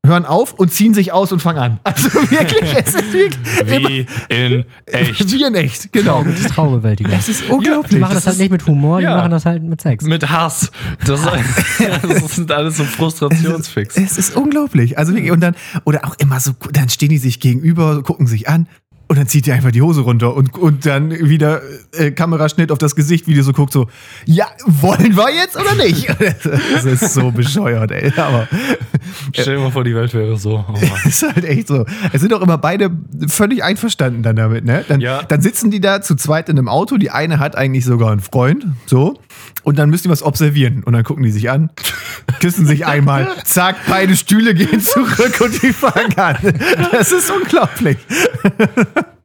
hören auf und ziehen sich aus und fangen an. Also wirklich, es ist wirklich immer, Wie in echt. wie in echt, genau. Das ist Traubewältigung. Das ist Die unglaublich. machen das, halt ist- nicht mit Humor, die ja. machen das halt mit Sex. Mit Hass. Das, das sind alles so Frustrationsfix. Es ist unglaublich. Also wirklich, und dann, oder auch immer so, dann stehen die sich gegenüber, gucken sich an und dann zieht die einfach die Hose runter und, und dann wieder äh, Kameraschnitt auf das Gesicht, wie die so guckt, so, ja, wollen wir jetzt oder nicht? Das ist so bescheuert, ey. Aber Stell dir mal vor, die Welt wäre so. Oh ist halt echt so. Es sind auch immer beide völlig einverstanden dann damit, ne? Dann, Ja. dann sitzen die da zu zweit in einem Auto, die eine hat eigentlich sogar einen Freund, so. Und dann müssen die was observieren. Und dann gucken die sich an, küssen sich einmal, zack, beide Stühle gehen zurück und die fangen an. Das ist unglaublich.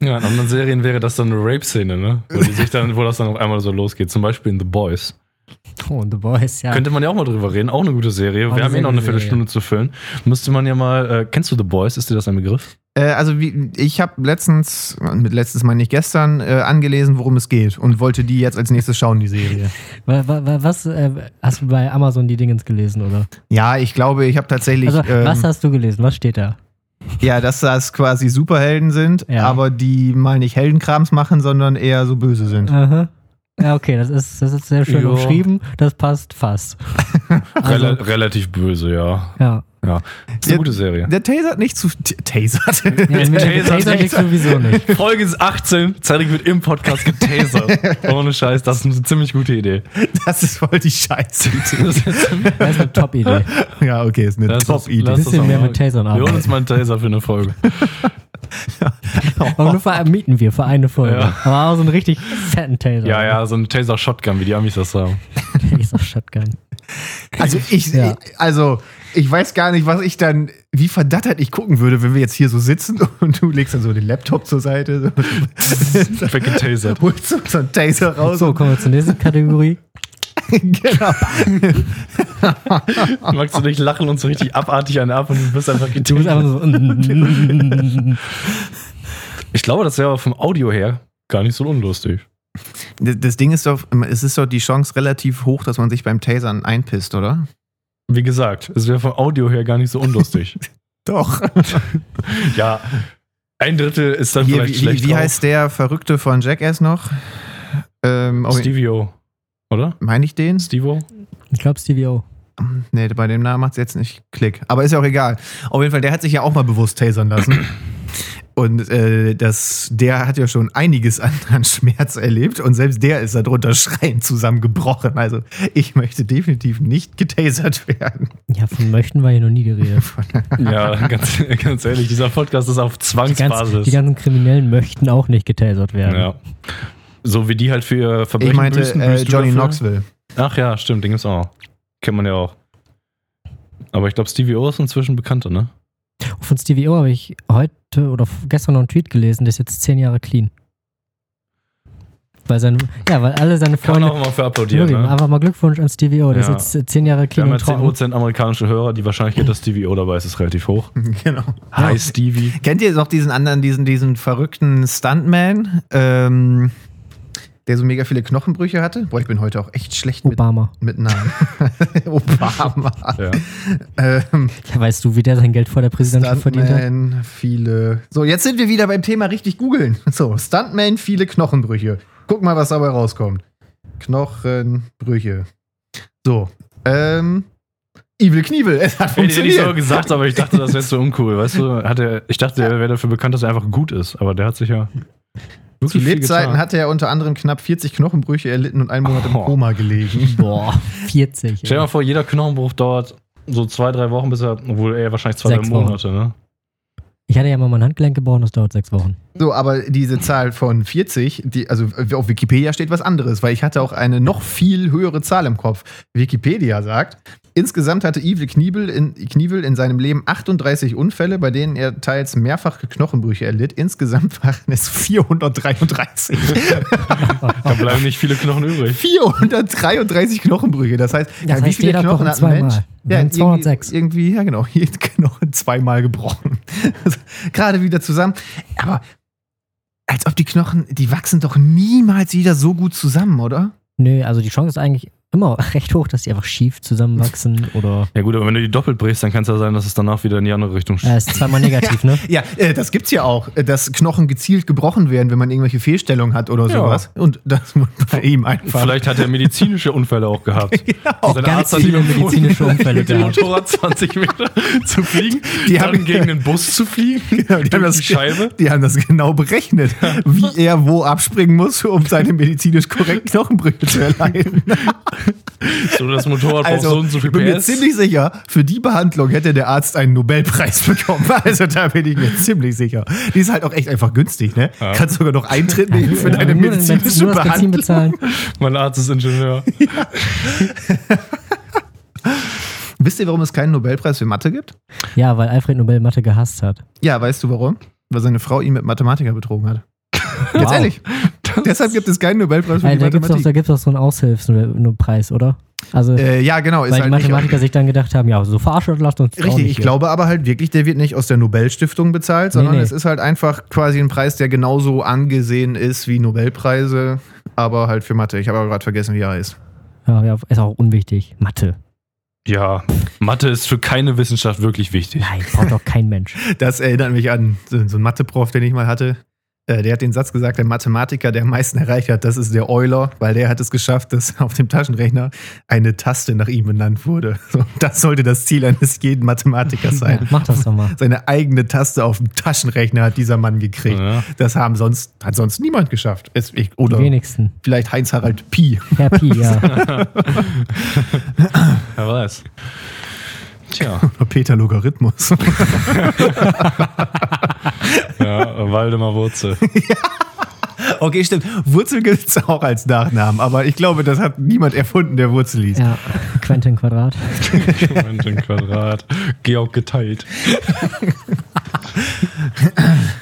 Ja, in anderen Serien wäre das dann eine Rape-Szene, ne? Wo, die sich dann, wo das dann auf einmal so losgeht. Zum Beispiel in The Boys. Oh, The Boys, ja. Könnte man ja auch mal drüber reden. Auch eine gute Serie. Auch Wir haben eh noch eine Viertelstunde zu füllen. Müsste man ja mal. Äh, kennst du The Boys? Ist dir das ein Begriff? Äh, also wie, ich habe letztens, mit letztes Mal nicht gestern, äh, angelesen, worum es geht und wollte die jetzt als nächstes schauen, die Serie. Wa- wa- wa- Was äh, hast du bei Amazon die Dingens gelesen, oder? Ja, ich glaube, ich habe tatsächlich. Also, ähm, was hast du gelesen? Was steht da? Ja, dass das quasi Superhelden sind, Ja. aber die mal nicht Heldenkrams machen, sondern eher so böse sind. Aha. Ja, okay, das ist, das ist sehr schön Jo. umschrieben. Das passt fast. Also, Rel relativ böse, ja. ja. Ja. Ist eine Ja, gute Serie. Der tasert nicht zu. Tasert? ja mit dem Taser Taser nicht. sowieso nicht. Folge ist 18. Cedric wird im Podcast getasert. Ohne Scheiß, das ist eine ziemlich gute Idee. Das ist voll die Scheiße. Das ist eine Top-Idee. ja, okay, ist eine das- Top-Idee. das Bisschen mehr mit Tasern Wir holen arbeiten. uns mal einen Taser für eine Folge. Aber nur für, mieten wir für eine Folge. Ja. Aber auch so einen richtig fetten Taser. Ja, ja, so ein Taser-Shotgun, wie die Amis das sagen. Taser Shotgun. Also ich, Ja. also ich weiß gar nicht, was ich dann, wie verdattert ich gucken würde, wenn wir jetzt hier so sitzen und du legst dann so den Laptop zur Seite, so, Weggetasert. holst so, so einen Taser raus. So, kommen wir zur nächsten Kategorie. genau. Magst du nicht lachen und so richtig abartig einen ab und du bist einfach Du bist getasert. einfach so. Ich glaube, das wäre aber vom Audio her gar nicht so unlustig. Das das Ding ist doch, es ist doch die Chance relativ hoch, dass man sich beim Tasern einpisst, oder? Wie gesagt, es wäre vom Audio her gar nicht so unlustig. Doch. ja, ein Drittel ist dann Hier, vielleicht wie, schlecht wie drauf. heißt der Verrückte von Jackass noch? Ähm, oh, Stevie O, oder? meine ich den? Steve-O? Ich glaube, Stevie O. Nee, bei dem Namen macht es jetzt nicht Klick. Aber ist ja auch egal. Auf jeden Fall, der hat sich ja auch mal bewusst tasern lassen. Und äh, das, der hat ja schon einiges an, an Schmerz erlebt und selbst der ist darunter schreiend zusammengebrochen. Also ich möchte definitiv nicht getasert werden. Ja, von möchten wir hier noch nie geredet. Ja, ganz, ganz ehrlich, dieser Podcast ist auf Die, ganz, Zwangsbasis. die ganzen Kriminellen möchten auch nicht getasert werden. ja. So wie die halt für ihr Verbrechen Ich meinte büßen, äh, Johnny? Knoxville. Ach ja, stimmt, den gibt's auch. Kennt man ja auch. Aber ich glaube, Stevie O ist inzwischen bekannter, ne? Von Stevie O habe ich heute oder gestern noch einen Tweet gelesen, der ist jetzt zehn Jahre clean. Weil seine, ja, weil alle seine Kann man Freunde. auch mal für applaudieren. Ne? Einfach mal Glückwunsch an Stevie O. Der Ja. ist jetzt zehn Jahre Wir clean haben ja und trocken. 10% amerikanische Hörer. Die Wahrscheinlichkeit, dass Stevie O dabei ist, ist relativ hoch. genau. Hi, Stevie. Kennt ihr noch diesen anderen, diesen, diesen verrückten Stuntman, ähm, der so mega viele Knochenbrüche hatte? Boah, ich bin heute auch echt schlecht mit, Obama. mit Namen. Obama. Ja. Ähm, Ja, weißt du, wie der sein Geld vor der Präsidentschaft verdient hat? Stuntman, viele. So, jetzt sind wir wieder beim Thema richtig googeln. So, Stuntman, viele Knochenbrüche. Guck mal, was dabei rauskommt. Knochenbrüche. So, ähm. Evil Knievel, es hat Hätte ich nicht so funktioniert. gesagt, aber ich dachte, das wäre so uncool. Weißt du, hat er, ich dachte, er wäre dafür bekannt, dass er einfach gut ist. Aber der hat sich ja. Zu wirklich viel Lebzeiten hatte er unter anderem knapp 40 Knochenbrüche erlitten und einen Monat im Oh. Koma gelegen. Boah, 40. Stell dir mal vor, jeder Knochenbruch dauert so zwei, drei Wochen, bis er, obwohl er wahrscheinlich zwei, Sechs drei Wochen. Monate, ne? Ich hatte ja mal mein Handgelenk gebrochen, das dauert sechs Wochen. So, aber diese Zahl von 40, die, also auf Wikipedia steht was anderes, weil ich hatte auch eine noch viel höhere Zahl im Kopf. Wikipedia sagt, insgesamt hatte Evil Knievel in, Knievel in seinem Leben 38 Unfälle, bei denen er teils mehrfach Knochenbrüche erlitt. Insgesamt waren es 433. Da bleiben nicht viele Knochen übrig. 433 Knochenbrüche. Das heißt, Das ja, wie heißt, viele jeder Knochen hat ein Mensch? Ja, haben 206. Irgendwie, irgendwie, ja genau, jeden Knochen zweimal gebrochen. Also, Gerade wieder zusammen. Aber als ob die Knochen, die wachsen doch niemals wieder so gut zusammen, oder? Nö, also die Chance ist eigentlich immer recht hoch, dass die einfach schief zusammenwachsen oder. Ja gut, aber wenn du die doppelt brichst, dann kann es ja sein, dass es danach wieder in die andere Richtung Äh, ist zweimal negativ, ne? Ja, äh, das gibt's ja auch, äh, dass Knochen gezielt gebrochen werden, wenn man irgendwelche Fehlstellungen hat oder Ja. sowas. Und das muss bei ihm einfach. Vielleicht hat er medizinische Unfälle auch gehabt. Und sein ganz Arzt hat viele medizinische Unfälle mit dem gehabt. Motorrad 20 Meter zu fliegen, Die dann haben- gegen den Bus zu fliegen, Genau, die, haben das, die Scheibe. die haben das genau berechnet, wie er wo abspringen muss, um seine medizinisch korrekten Knochenbrüche zu erleiden. So, das Motorrad braucht so Also, und so viel ich bin mir PS. ziemlich sicher, für die Behandlung hätte der Arzt einen Nobelpreis bekommen. Also da bin ich mir ziemlich sicher. Die ist halt auch echt einfach günstig, ne? Ja. Kannst sogar noch Eintritt nehmen für deine nur, medizinische nur Behandlung. bezahlen. Mein Arzt ist Ingenieur. Wisst ihr, warum es keinen Nobelpreis für Mathe gibt? Ja, weil Alfred Nobel Mathe gehasst hat. Ja, weißt du warum? Weil seine Frau ihn mit Mathematiker betrogen hat. Jetzt Wow. ehrlich. Deshalb gibt es keinen Nobelpreis für Weil die da gibt es doch, Mathematik. da gibt's doch so einen Aushilfspreis, oder? Also, Äh, ja, genau. Ist weil die halt nicht, Mathematiker sich dann gedacht haben, ja, so verarscht lasst uns auch Richtig, nicht ich hier. glaube aber halt wirklich, der wird nicht aus der Nobelstiftung bezahlt, sondern nee. es ist halt einfach quasi ein Preis, der genauso angesehen ist wie Nobelpreise, aber halt für Mathe. Ich habe aber gerade vergessen, wie er heißt. Ja, ja, ist auch unwichtig. Mathe. Ja, Mathe ist für keine Wissenschaft wirklich wichtig. Nein, braucht doch kein Mensch. Das erinnert mich an so einen Mathe-Prof, den ich mal hatte. Äh, Der hat den Satz gesagt, der Mathematiker, der am meisten erreicht hat, das ist der Euler, weil der hat es geschafft, dass auf dem Taschenrechner eine Taste nach ihm benannt wurde. Das sollte das Ziel eines jeden Mathematikers Ja, sein. mach das doch mal. Seine eigene Taste auf dem Taschenrechner hat dieser Mann gekriegt. Ja. Das haben sonst, hat sonst niemand geschafft. Es, ich, Die oder wenigsten. vielleicht Heinz-Harald Pi. Herr Pi, ja. Wer weiß. Tja, Oder Peter Logarithmus. ja, Waldemar Wurzel. okay, stimmt. Wurzel gibt es auch als Nachnamen, aber ich glaube, das hat niemand erfunden, der Wurzel hieß. ja. Quentin Quadrat. Im Quadrat. Georg geteilt.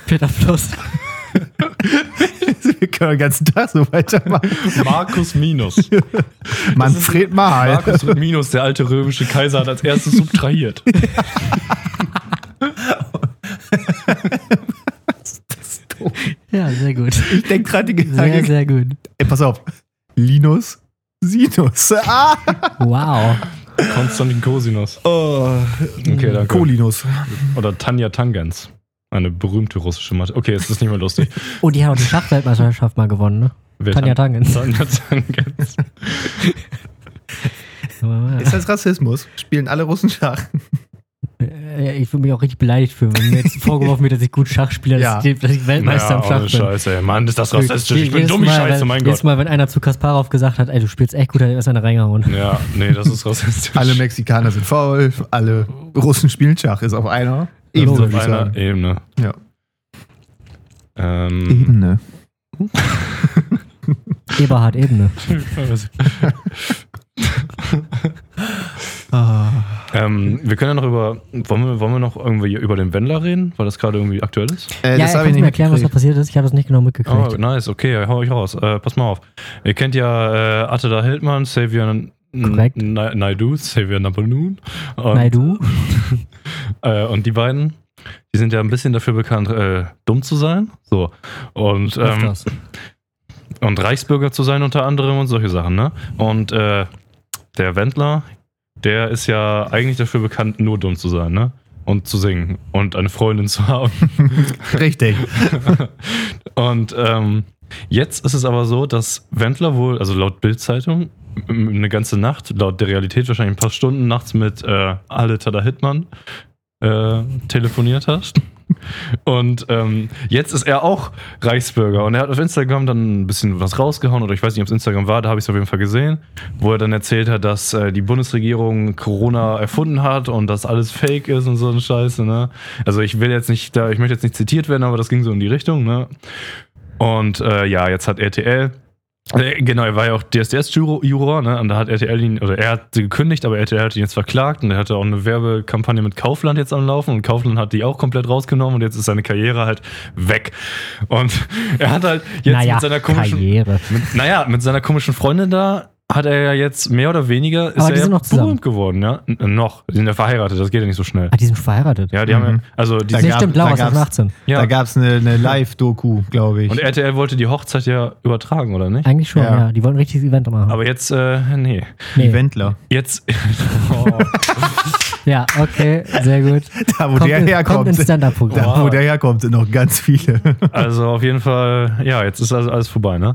Peter Fluss. Wir können den ganzen Tag so weitermachen. Markus Minus. Manfred Mahl. Markus Minus, der alte römische Kaiser, hat als erstes subtrahiert. Ja, sehr gut. Ich denke gerade die Sehr, Gedanken. sehr gut. Ey, pass auf. Linus Sinus. Ah! Wow. Konstantin Cosinus. Oh. Okay, danke. Colinus. Oder Tanja Tangens. Eine berühmte russische Mathe. Okay, jetzt ist das nicht mehr lustig. Oh, die hat auch die Schachweltmeisterschaft mal gewonnen, ne? Wer Tanja Tan- Tangens. Tanja Tangens. Ist das Rassismus? Spielen alle Russen Schach? Äh, Ich würde mich auch richtig beleidigt fühlen, wenn mir jetzt vorgeworfen wird, dass ich gut Schach spiele, Ja. dass, ich, dass ich Weltmeister Naja, im Schach ohne bin. Scheiße, ey. Mann, ist das rassistisch. Ich bin dumm Mal, Scheiße, mein Jedes Gott. Mal, wenn einer zu Kasparov gesagt hat, ey, du spielst echt gut, hat er erst eine reingehauen. Ja, nee, das ist rassistisch. Alle Mexikaner sind faul, alle Russen spielen Schach. Ist auf einer Ebene, auf einer sagen. Ebene. Ja. Ähm, Ebene. Eberhard Ebene. Ah. ähm, wir können ja noch über, wollen wir, wollen wir noch irgendwie über den Wendler reden, weil das gerade irgendwie aktuell ist? Äh, ja, das ja, ich mir erklären, was da passiert ist? Ich habe das nicht genau mitgekriegt. Oh, nice, okay, hau ich raus. Äh, pass mal auf. Ihr kennt ja äh, Attila Hildmann, Xavier N- Korrekt. Na- Naidu, Xavier Napoleon. Und, Nein, du? Äh, und die beiden, die sind ja ein bisschen dafür bekannt, äh, dumm zu sein. So. Und, ähm, und Reichsbürger zu sein unter anderem und solche Sachen, ne? Und äh, der Wendler, der ist ja eigentlich dafür bekannt, nur dumm zu sein, ne? Und zu singen und eine Freundin zu haben. Richtig. Und ähm, jetzt ist es aber so, dass Wendler wohl, also laut Bild-Zeitung, eine ganze Nacht, laut der Realität wahrscheinlich ein paar Stunden nachts mit äh, Ale Tada Hitman äh, telefoniert hat. Und ähm, jetzt ist er auch Reichsbürger und er hat auf Instagram dann ein bisschen was rausgehauen oder ich weiß nicht, ob es Instagram war, da habe ich es auf jeden Fall gesehen, wo er dann erzählt hat, dass äh, die Bundesregierung Corona erfunden hat und dass alles Fake ist und so eine Scheiße. Ne? Also ich will jetzt nicht, da, ich möchte jetzt nicht zitiert werden, aber das ging so in die Richtung. Ne? Und äh, ja, jetzt hat RTL, genau, er war ja auch DSDS-Juror, ne? Und da hat RTL ihn, oder er hat sie gekündigt, aber RTL hat ihn jetzt verklagt und er hatte auch eine Werbekampagne mit Kaufland jetzt am Laufen und Kaufland hat die auch komplett rausgenommen und jetzt ist seine Karriere halt weg. Und er hat halt jetzt naja, mit seiner komischen, Karriere. mit, naja, mit seiner komischen Freundin da hat er ja jetzt mehr oder weniger ist Aber er die sind ja noch zusammen. berühmt geworden, ja? N noch. Die sind ja verheiratet, das geht ja nicht so schnell. Ah, die sind verheiratet. Ja, die haben Mhm. ja, also die gab- stimmt, Laura ist gab's- 18. ja. Da gab es eine, eine Live-Doku, glaube ich. und RTL wollte die Hochzeit ja übertragen, oder nicht? Eigentlich schon, Ja. ja. Die wollten ein richtiges Event machen. Aber jetzt, äh, nee. nee. Wendler. Jetzt. Oh. Ja, okay, sehr gut. Da, wo Kommt, der in- kommt herkommt. ins Stand-Up-Programm. Da, wo der herkommt, sind noch ganz viele. Also auf jeden Fall, ja, jetzt ist also alles vorbei, ne?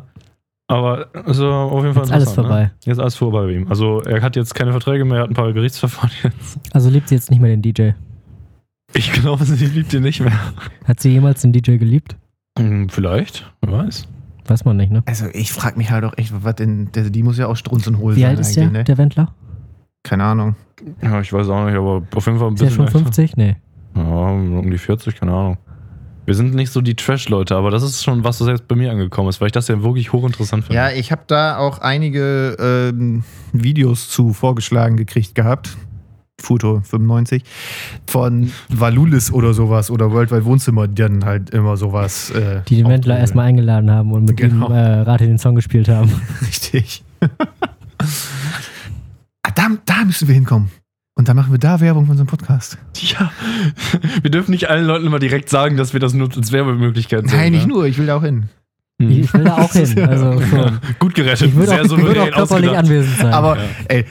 Aber also auf jeden Fall Jetzt alles interessant, vorbei. Ne? Jetzt alles vorbei bei ihm. Also er hat jetzt keine Verträge mehr, er hat ein paar Gerichtsverfahren jetzt. Also liebt sie jetzt nicht mehr den DJ. Ich glaube, sie liebt ihn nicht mehr. Hat sie jemals den DJ geliebt? Hm, vielleicht, wer weiß. Weiß man nicht, ne? Also ich frage mich halt auch echt, was denn, der, die muss ja auch Strunz und Hohl Wie alt ist der, ne? der Wendler? Keine Ahnung. Ja, ich weiß auch nicht, aber auf jeden Fall ein Ist bisschen. schon 50? Nee. Ja, um die 40, keine Ahnung. Wir sind nicht so die Trash-Leute, aber das ist schon was, was jetzt bei mir angekommen ist, weil ich das ja wirklich hochinteressant finde. Ja, ich habe da auch einige ähm, Videos zu vorgeschlagen gekriegt gehabt. Futo 95 von Valulis oder sowas oder Worldwide Wohnzimmer, die dann halt immer sowas. Äh, Die den Wendler erstmal eingeladen haben und mit Genau. ihm äh, Rate den Song gespielt haben. Richtig. ah, da, da müssen wir hinkommen. Und dann machen wir da Werbung für unseren Podcast. Ja, wir dürfen nicht allen Leuten immer direkt sagen, dass wir das nur als Werbemöglichkeit sehen. Nein, nicht ne? nur, ich will da auch hin. Hm. Ich, will da auch hin. Also schon. Ja, gut gerettet, Ich würde auch, würde souverän auch körperlich anwesend sein. Aber Ja. ey,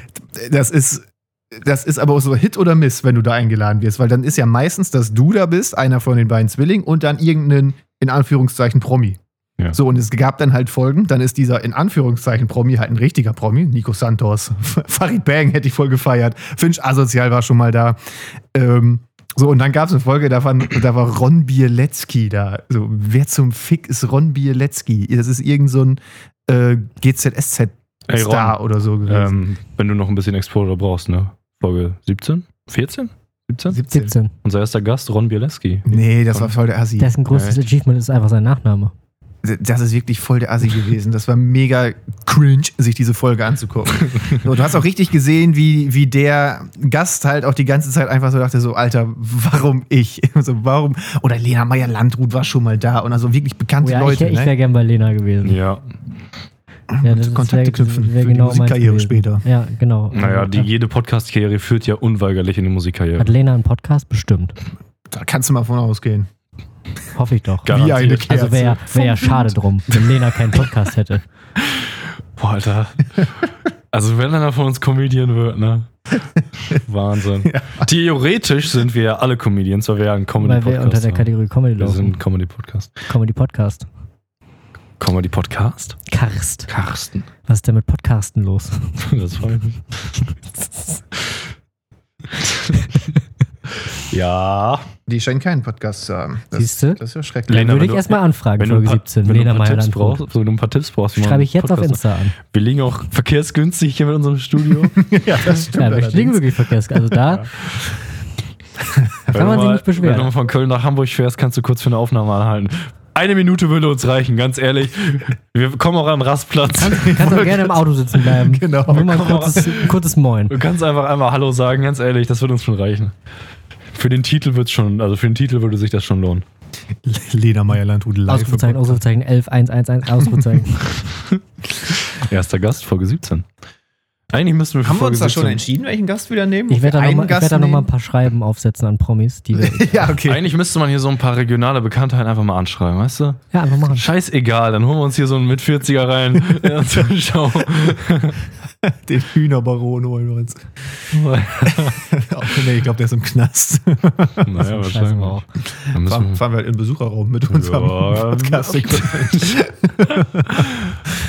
das ist, das ist aber auch so Hit oder Miss, wenn du da eingeladen wirst, weil dann ist ja meistens, dass du da bist, einer von den beiden Zwillingen und dann irgendeinen, in Anführungszeichen, Promi. Ja. So, und es gab dann halt Folgen, dann ist dieser in Anführungszeichen Promi halt ein richtiger Promi. Nico Santos, Farid Bang hätte ich voll gefeiert. Finch Asozial war schon mal da. Ähm, so, und dann gab es eine Folge, da war, da war Ron Bielecki da. So, wer zum Fick ist Ron Bielecki? Das ist irgend so ein äh, GZSZ Ey, Ron, Star oder so gewesen. ähm, wenn du noch ein bisschen Exposure brauchst, ne? Folge 17? 14? 17? 17. 17. Unser erster Gast, Ron Bielecki. Nee, das war voll der Assi. Dessen größtes? Achievement ist einfach sein Nachname. Das ist wirklich voll der Assi gewesen. Das war mega cringe, sich diese Folge anzugucken. So, du hast auch richtig gesehen, wie, wie der Gast halt auch die ganze Zeit einfach so dachte: so, Alter, warum ich? So, warum? Oder Lena Meyer-Landrut war schon mal da und also wirklich bekannte Oh ja, Leute. ich ich ne? wäre gern bei Lena gewesen. Ja. Ja, das Kontakte wär- knüpfen wär für die genau Musikkarriere später. Ja, genau. Naja, die, jede Podcast-Karriere führt ja unweigerlich in die Musikkarriere. Hat Lena einen Podcast? Bestimmt. Da kannst du mal von ausgehen. Hoffe ich doch. Garantiert. Wie eine Kerze. Also wäre wär ja schade drum, wenn Lena keinen Podcast hätte. Boah, Alter. Also wenn einer von uns Comedian wird, ne? Wahnsinn. Theoretisch sind wir ja alle Comedians, weil wir ja einen Weil wir Comedy-Podcast unter der. Kategorie Comedy Wir sind laufen. Comedy-Podcast. Comedy Podcast. Comedy-Podcast? Karst. Karsten. Was ist denn mit Podcasten los? Das freut mich. ja. Die scheinen keinen Podcast zu haben. Das, Siehste? Das ist ja schrecklich. Lena, Würde wenn ich du- erstmal anfragen, du, Folge paar, 17. wenn du Lena ein paar Tipps Meyer-Landrut. brauchst, wenn du ein paar Tipps brauchst, Schreibe ich jetzt auf Podcast Insta an. Wir liegen auch verkehrsgünstig hier mit unserem Studio. ja, das stimmt. Ja, wir liegen wirklich verkehrt. Also da Wenn kann man du sich mal- nicht beschweren. Wenn du mal von Köln nach Hamburg fährst, kannst du kurz für eine Aufnahme anhalten. Eine Minute würde uns reichen, ganz ehrlich. Wir kommen auch am Rastplatz. Du kannst auch gerne im Auto sitzen bleiben. Genau. Nur mal ein kurzes, ein kurzes Moin. Du kannst einfach einmal Hallo sagen, ganz ehrlich, das würde uns schon reichen. Für den Titel wird's schon, also für den Titel würde sich das schon lohnen. Ledermeier Landrut live. Ausrufezeichen, Ausrufezeichen, 11, 1, 1, 1, Ausrufezeichen. Erster Gast, Folge 17. Eigentlich müssten wir Haben wir Folge uns da schon 17 entschieden, welchen Gast wir da nehmen? Ich werde da Einen nochmal noch mal ein paar Schreiben aufsetzen an Promis, die wir. Ja, okay. Eigentlich müsste man hier so ein paar regionale Bekanntheiten einfach mal anschreiben, weißt du? Ja, einfach machen. Scheißegal, dann holen wir uns hier so einen mit 40er rein in unsere Show. Den Hühnerbaron holen wir uns. Nee, ich glaube, der ist im Knast. naja, Scheiße, auch. Dann müssen Fahren, wir, fahren wir halt in den Besucherraum mit unserem Ja. Podcast.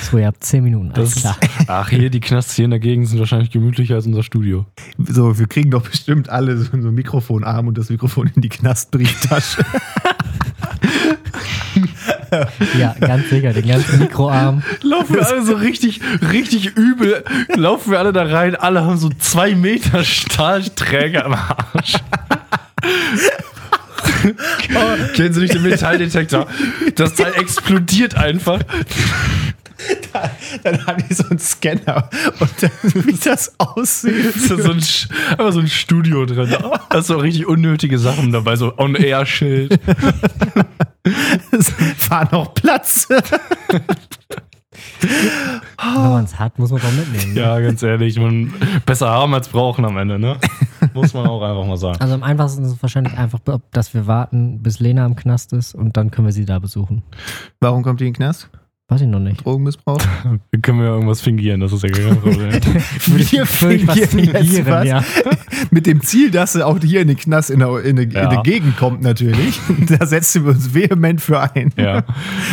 So, ihr habt 10 Minuten, alles das, klar. ach, hier, die Knasts hier in der Gegend sind wahrscheinlich gemütlicher als unser Studio. So, wir kriegen doch bestimmt alle so so einen Mikrofonarm und das Mikrofon in die Knastbrieftasche. Ja, ganz sicher, den ganzen Mikroarm. Laufen wir alle so richtig, richtig übel, laufen wir alle da rein, alle haben so zwei Meter Stahlträger am Arsch. Kennen Sie nicht den Metalldetektor? Das Teil explodiert einfach. Dann haben die so einen Scanner und dann, wie das aussieht. ist da so ein, einfach so ein Studio drin. Da ist so richtig unnötige Sachen dabei, so On-Air-Schild. Es war noch Platz. Wenn man es hat, muss man es auch mitnehmen. ne? Ja, ganz ehrlich, man besser haben als brauchen am Ende, ne? Muss man auch einfach mal sagen. Also am einfachsten ist es wahrscheinlich einfach, dass wir warten, bis Lena im Knast ist und dann können wir sie da besuchen. Warum kommt die in den Knast? Weiß ich noch nicht. Drogenmissbrauch? Wir können ja irgendwas fingieren, das ist ja kein Problem. Wir fingieren, was. ja. Mit dem Ziel, dass sie auch hier in den Knast in der, in der, Ja. in Gegend kommt, natürlich. Da setzen wir uns vehement für ein. Ja.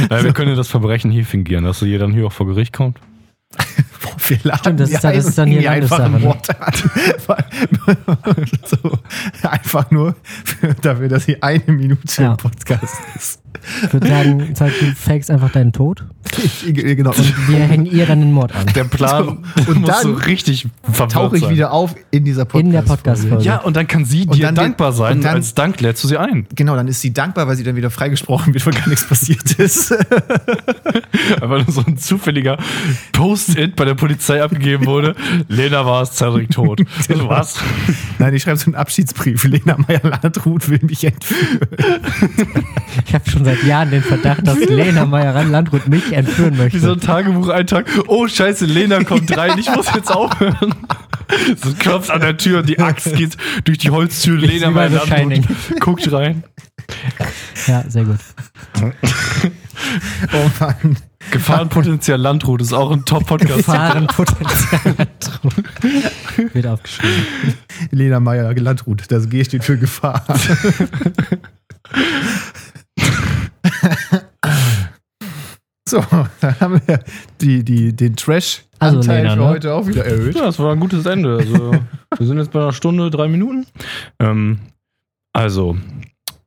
Naja, wir können ja das Verbrechen hier fingieren, dass ihr dann hier auch vor Gericht kommt. Wir laden Stimmt, das die ist dann- das ist dann hier die einfach ein ne? Wort so, einfach nur für, dafür, dass sie eine Minute Ja. im Podcast ist. Ich würde sagen, sag, du fakest einfach deinen Tod genau. und wir hängen ihr dann den Mord an. Der Plan So, und dann so richtig tauche ich sein. wieder auf in dieser Podcast. In der Podcast-Folge. Ja, und dann kann sie Und dir dann- dankbar sein. und dann- als Dank lädst du sie ein. Genau, dann ist sie dankbar, weil sie dann wieder freigesprochen wird, weil gar nichts passiert ist. Einfach nur so ein zufälliger Post-it bei der Polizei abgegeben wurde. Lena war es, Cedric tot. Also was? Nein, ich schreibe so einen Abschiedsbrief. Lena Meyer-Landrut will mich entführen. Ich habe schon seit Jahren den Verdacht, dass Lena Meyer-Landrut mich entführen Wie so möchte. ein Tagebucheintrag. Oh, scheiße, Lena kommt rein. Ich muss jetzt aufhören. So klopft an der Tür und die Axt geht durch die Holztür. Lena Shining. guckt rein. Ja, sehr gut. Oh Mann. Gefahrenpotenzial Landrut ist auch ein Top-Podcast. Gefahrenpotenzial Landrut. Wird aufgeschrieben. Lena Meyer-Landrut. Das G steht für Gefahr. so, dann haben wir die, die, den Trash-Anteil Also, Lena, für ne? heute auch wieder erhöht. Ja, das war ein gutes Ende. Also, wir sind jetzt bei einer Stunde, drei Minuten. Ähm, also,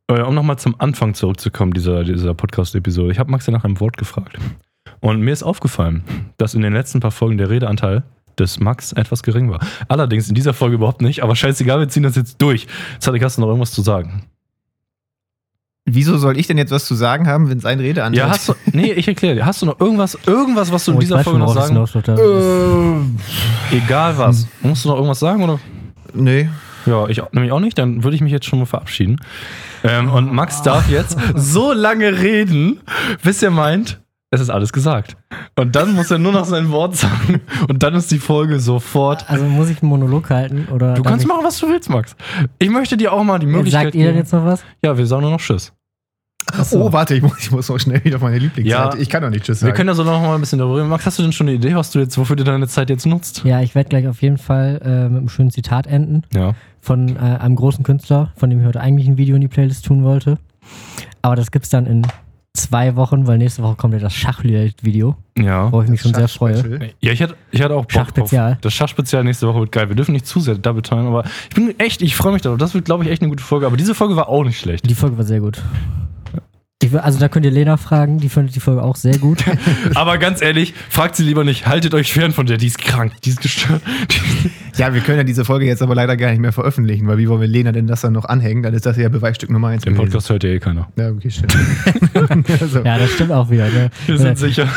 äh, um nochmal zum Anfang zurückzukommen, dieser, dieser Podcast-Episode. Ich habe Max ja nach einem Wort gefragt. Und mir ist aufgefallen, dass in den letzten paar Folgen der Redeanteil des Max etwas gering war. Allerdings in dieser Folge überhaupt nicht, aber scheißegal, wir ziehen das jetzt durch. Cedric, hast du noch irgendwas zu sagen? Wieso soll ich denn jetzt was zu sagen haben, wenn es ein Redeanteil Ja, hast du. Nee, ich erkläre dir. Hast du noch irgendwas, irgendwas, was du in Oh, ich dieser Folge noch sagen hinausläuft. Äh, Egal was. Musst du noch irgendwas sagen oder? nee. Ja, ich nämlich auch nicht. Dann würde ich mich jetzt schon mal verabschieden. Ähm, und Max darf jetzt so lange reden, bis er meint, es ist alles gesagt. Und dann muss er nur noch sein Wort sagen. Und dann ist die Folge sofort. Also muss ich einen Monolog halten? Oder Du kannst machen, was du willst, Max. Ich möchte dir auch mal die Möglichkeit Sagt ihr denn jetzt noch was? Ja, wir sagen nur noch Tschüss. Achso. Oh, warte, ich muss, ich muss noch schnell wieder auf meine Lieblingsseite. Ja. Ich kann doch nicht Tschüss Wir sagen. können ja so noch mal ein bisschen darüber reden. Max, hast du denn schon eine Idee, was du jetzt, wofür du deine Zeit jetzt nutzt? Ja, ich werde gleich auf jeden Fall äh, mit einem schönen Zitat enden Ja. von äh, einem großen Künstler, von dem ich heute eigentlich ein Video in die Playlist tun wollte. Aber das gibt's dann in zwei Wochen, weil nächste Woche kommt ja das Schachlied-Video, Ja. worauf ich mich schon sehr freue. Ja, ich hatte, ich hatte auch Bock Schachspezial. Drauf. Das Schachspezial nächste Woche wird geil. Wir dürfen nicht zu sehr da betonen, aber ich bin echt, ich freue mich darauf. Das wird, glaube ich, echt eine gute Folge. Aber diese Folge war auch nicht schlecht. Die Folge war sehr gut. Ich, will- also da könnt ihr Lena fragen, die findet die Folge auch sehr gut. Aber ganz ehrlich, fragt sie lieber nicht, haltet euch fern von der, die ist krank, die ist gestört. Die, Ja, wir können ja diese Folge jetzt aber leider gar nicht mehr veröffentlichen, weil wie wollen wir Lena denn das dann noch anhängen? Dann ist das ja Beweisstück Nummer eins. Den. Podcast hört ja eh keiner. Ja, okay, stimmt. also, Ja, das stimmt auch wieder. Ne? Wir sind sicher.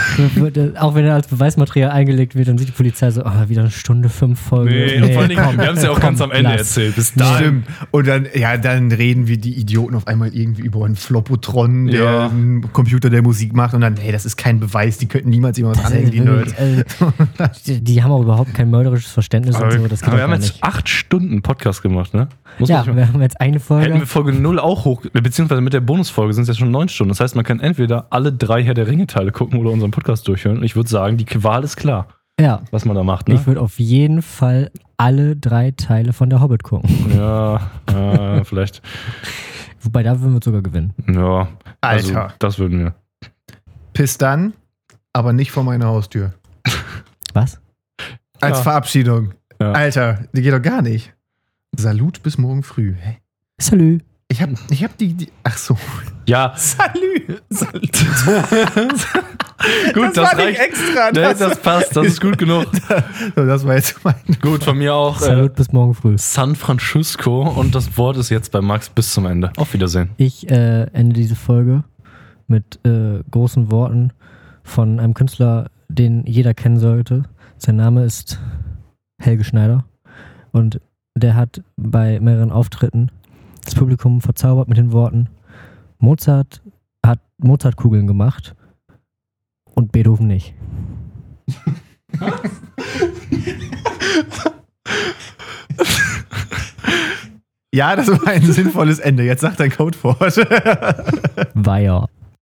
Auch wenn er als Beweismaterial eingelegt wird, dann sieht die Polizei so, ah, wieder eine Stunde fünf Folge. Nee, allen Dingen, komm, wir haben es ja auch komm, ganz am Ende lass. erzählt. Bis dahin. Stimmt. Und dann, ja, dann reden wir die Idioten auf einmal irgendwie über einen Flopotron, der Ja. einen Computer, der Musik macht. Und dann, hey, das ist kein Beweis, die könnten niemals jemand anhängen, die Nerds. äh, die, die haben auch überhaupt kein mörderisches Verständnis Aber, und so. Das geht aber wir haben jetzt nicht. acht Stunden Podcast gemacht, ne? Muss Ja, wir haben jetzt eine Hätten Folge. wir Folge 0 auch hoch, beziehungsweise mit der Bonusfolge sind es ja schon neun Stunden. Das heißt, man kann entweder alle drei Herr der Ringe-Teile gucken oder unseren Podcast durchhören. Und ich würde sagen, die Wahl ist klar, Ja, was man da macht, ne? ich würde auf jeden Fall alle drei Teile von der Hobbit gucken. Ja, äh, vielleicht. Wobei, da würden wir sogar gewinnen. Ja, also, Alter. das würden wir. Piss dann, aber nicht vor meiner Haustür. Was? Als Ja. Verabschiedung. Ja. Alter, die geht doch gar nicht. Salut bis morgen früh. Hä? Salü. Ich hab, ich hab die, die. Ach so. Ja, Salü. Salut. gut, das, war nicht reicht. extra. Nee, Das, das passt, das ist gut genug. so, das war jetzt mein. Gut, von mir auch. Äh, Salut bis morgen früh. San Francisco und das Wort ist jetzt bei Max bis zum Ende. Auf Wiedersehen. Ich äh, ende diese Folge mit äh, großen Worten von einem Künstler, den jeder kennen sollte. Sein Name ist Helge Schneider und der hat bei mehreren Auftritten das Publikum verzaubert mit den Worten Mozart hat Mozartkugeln gemacht und Beethoven nicht. Ja, das war ein sinnvolles Ende. Jetzt sag dein Codewort. Weiher.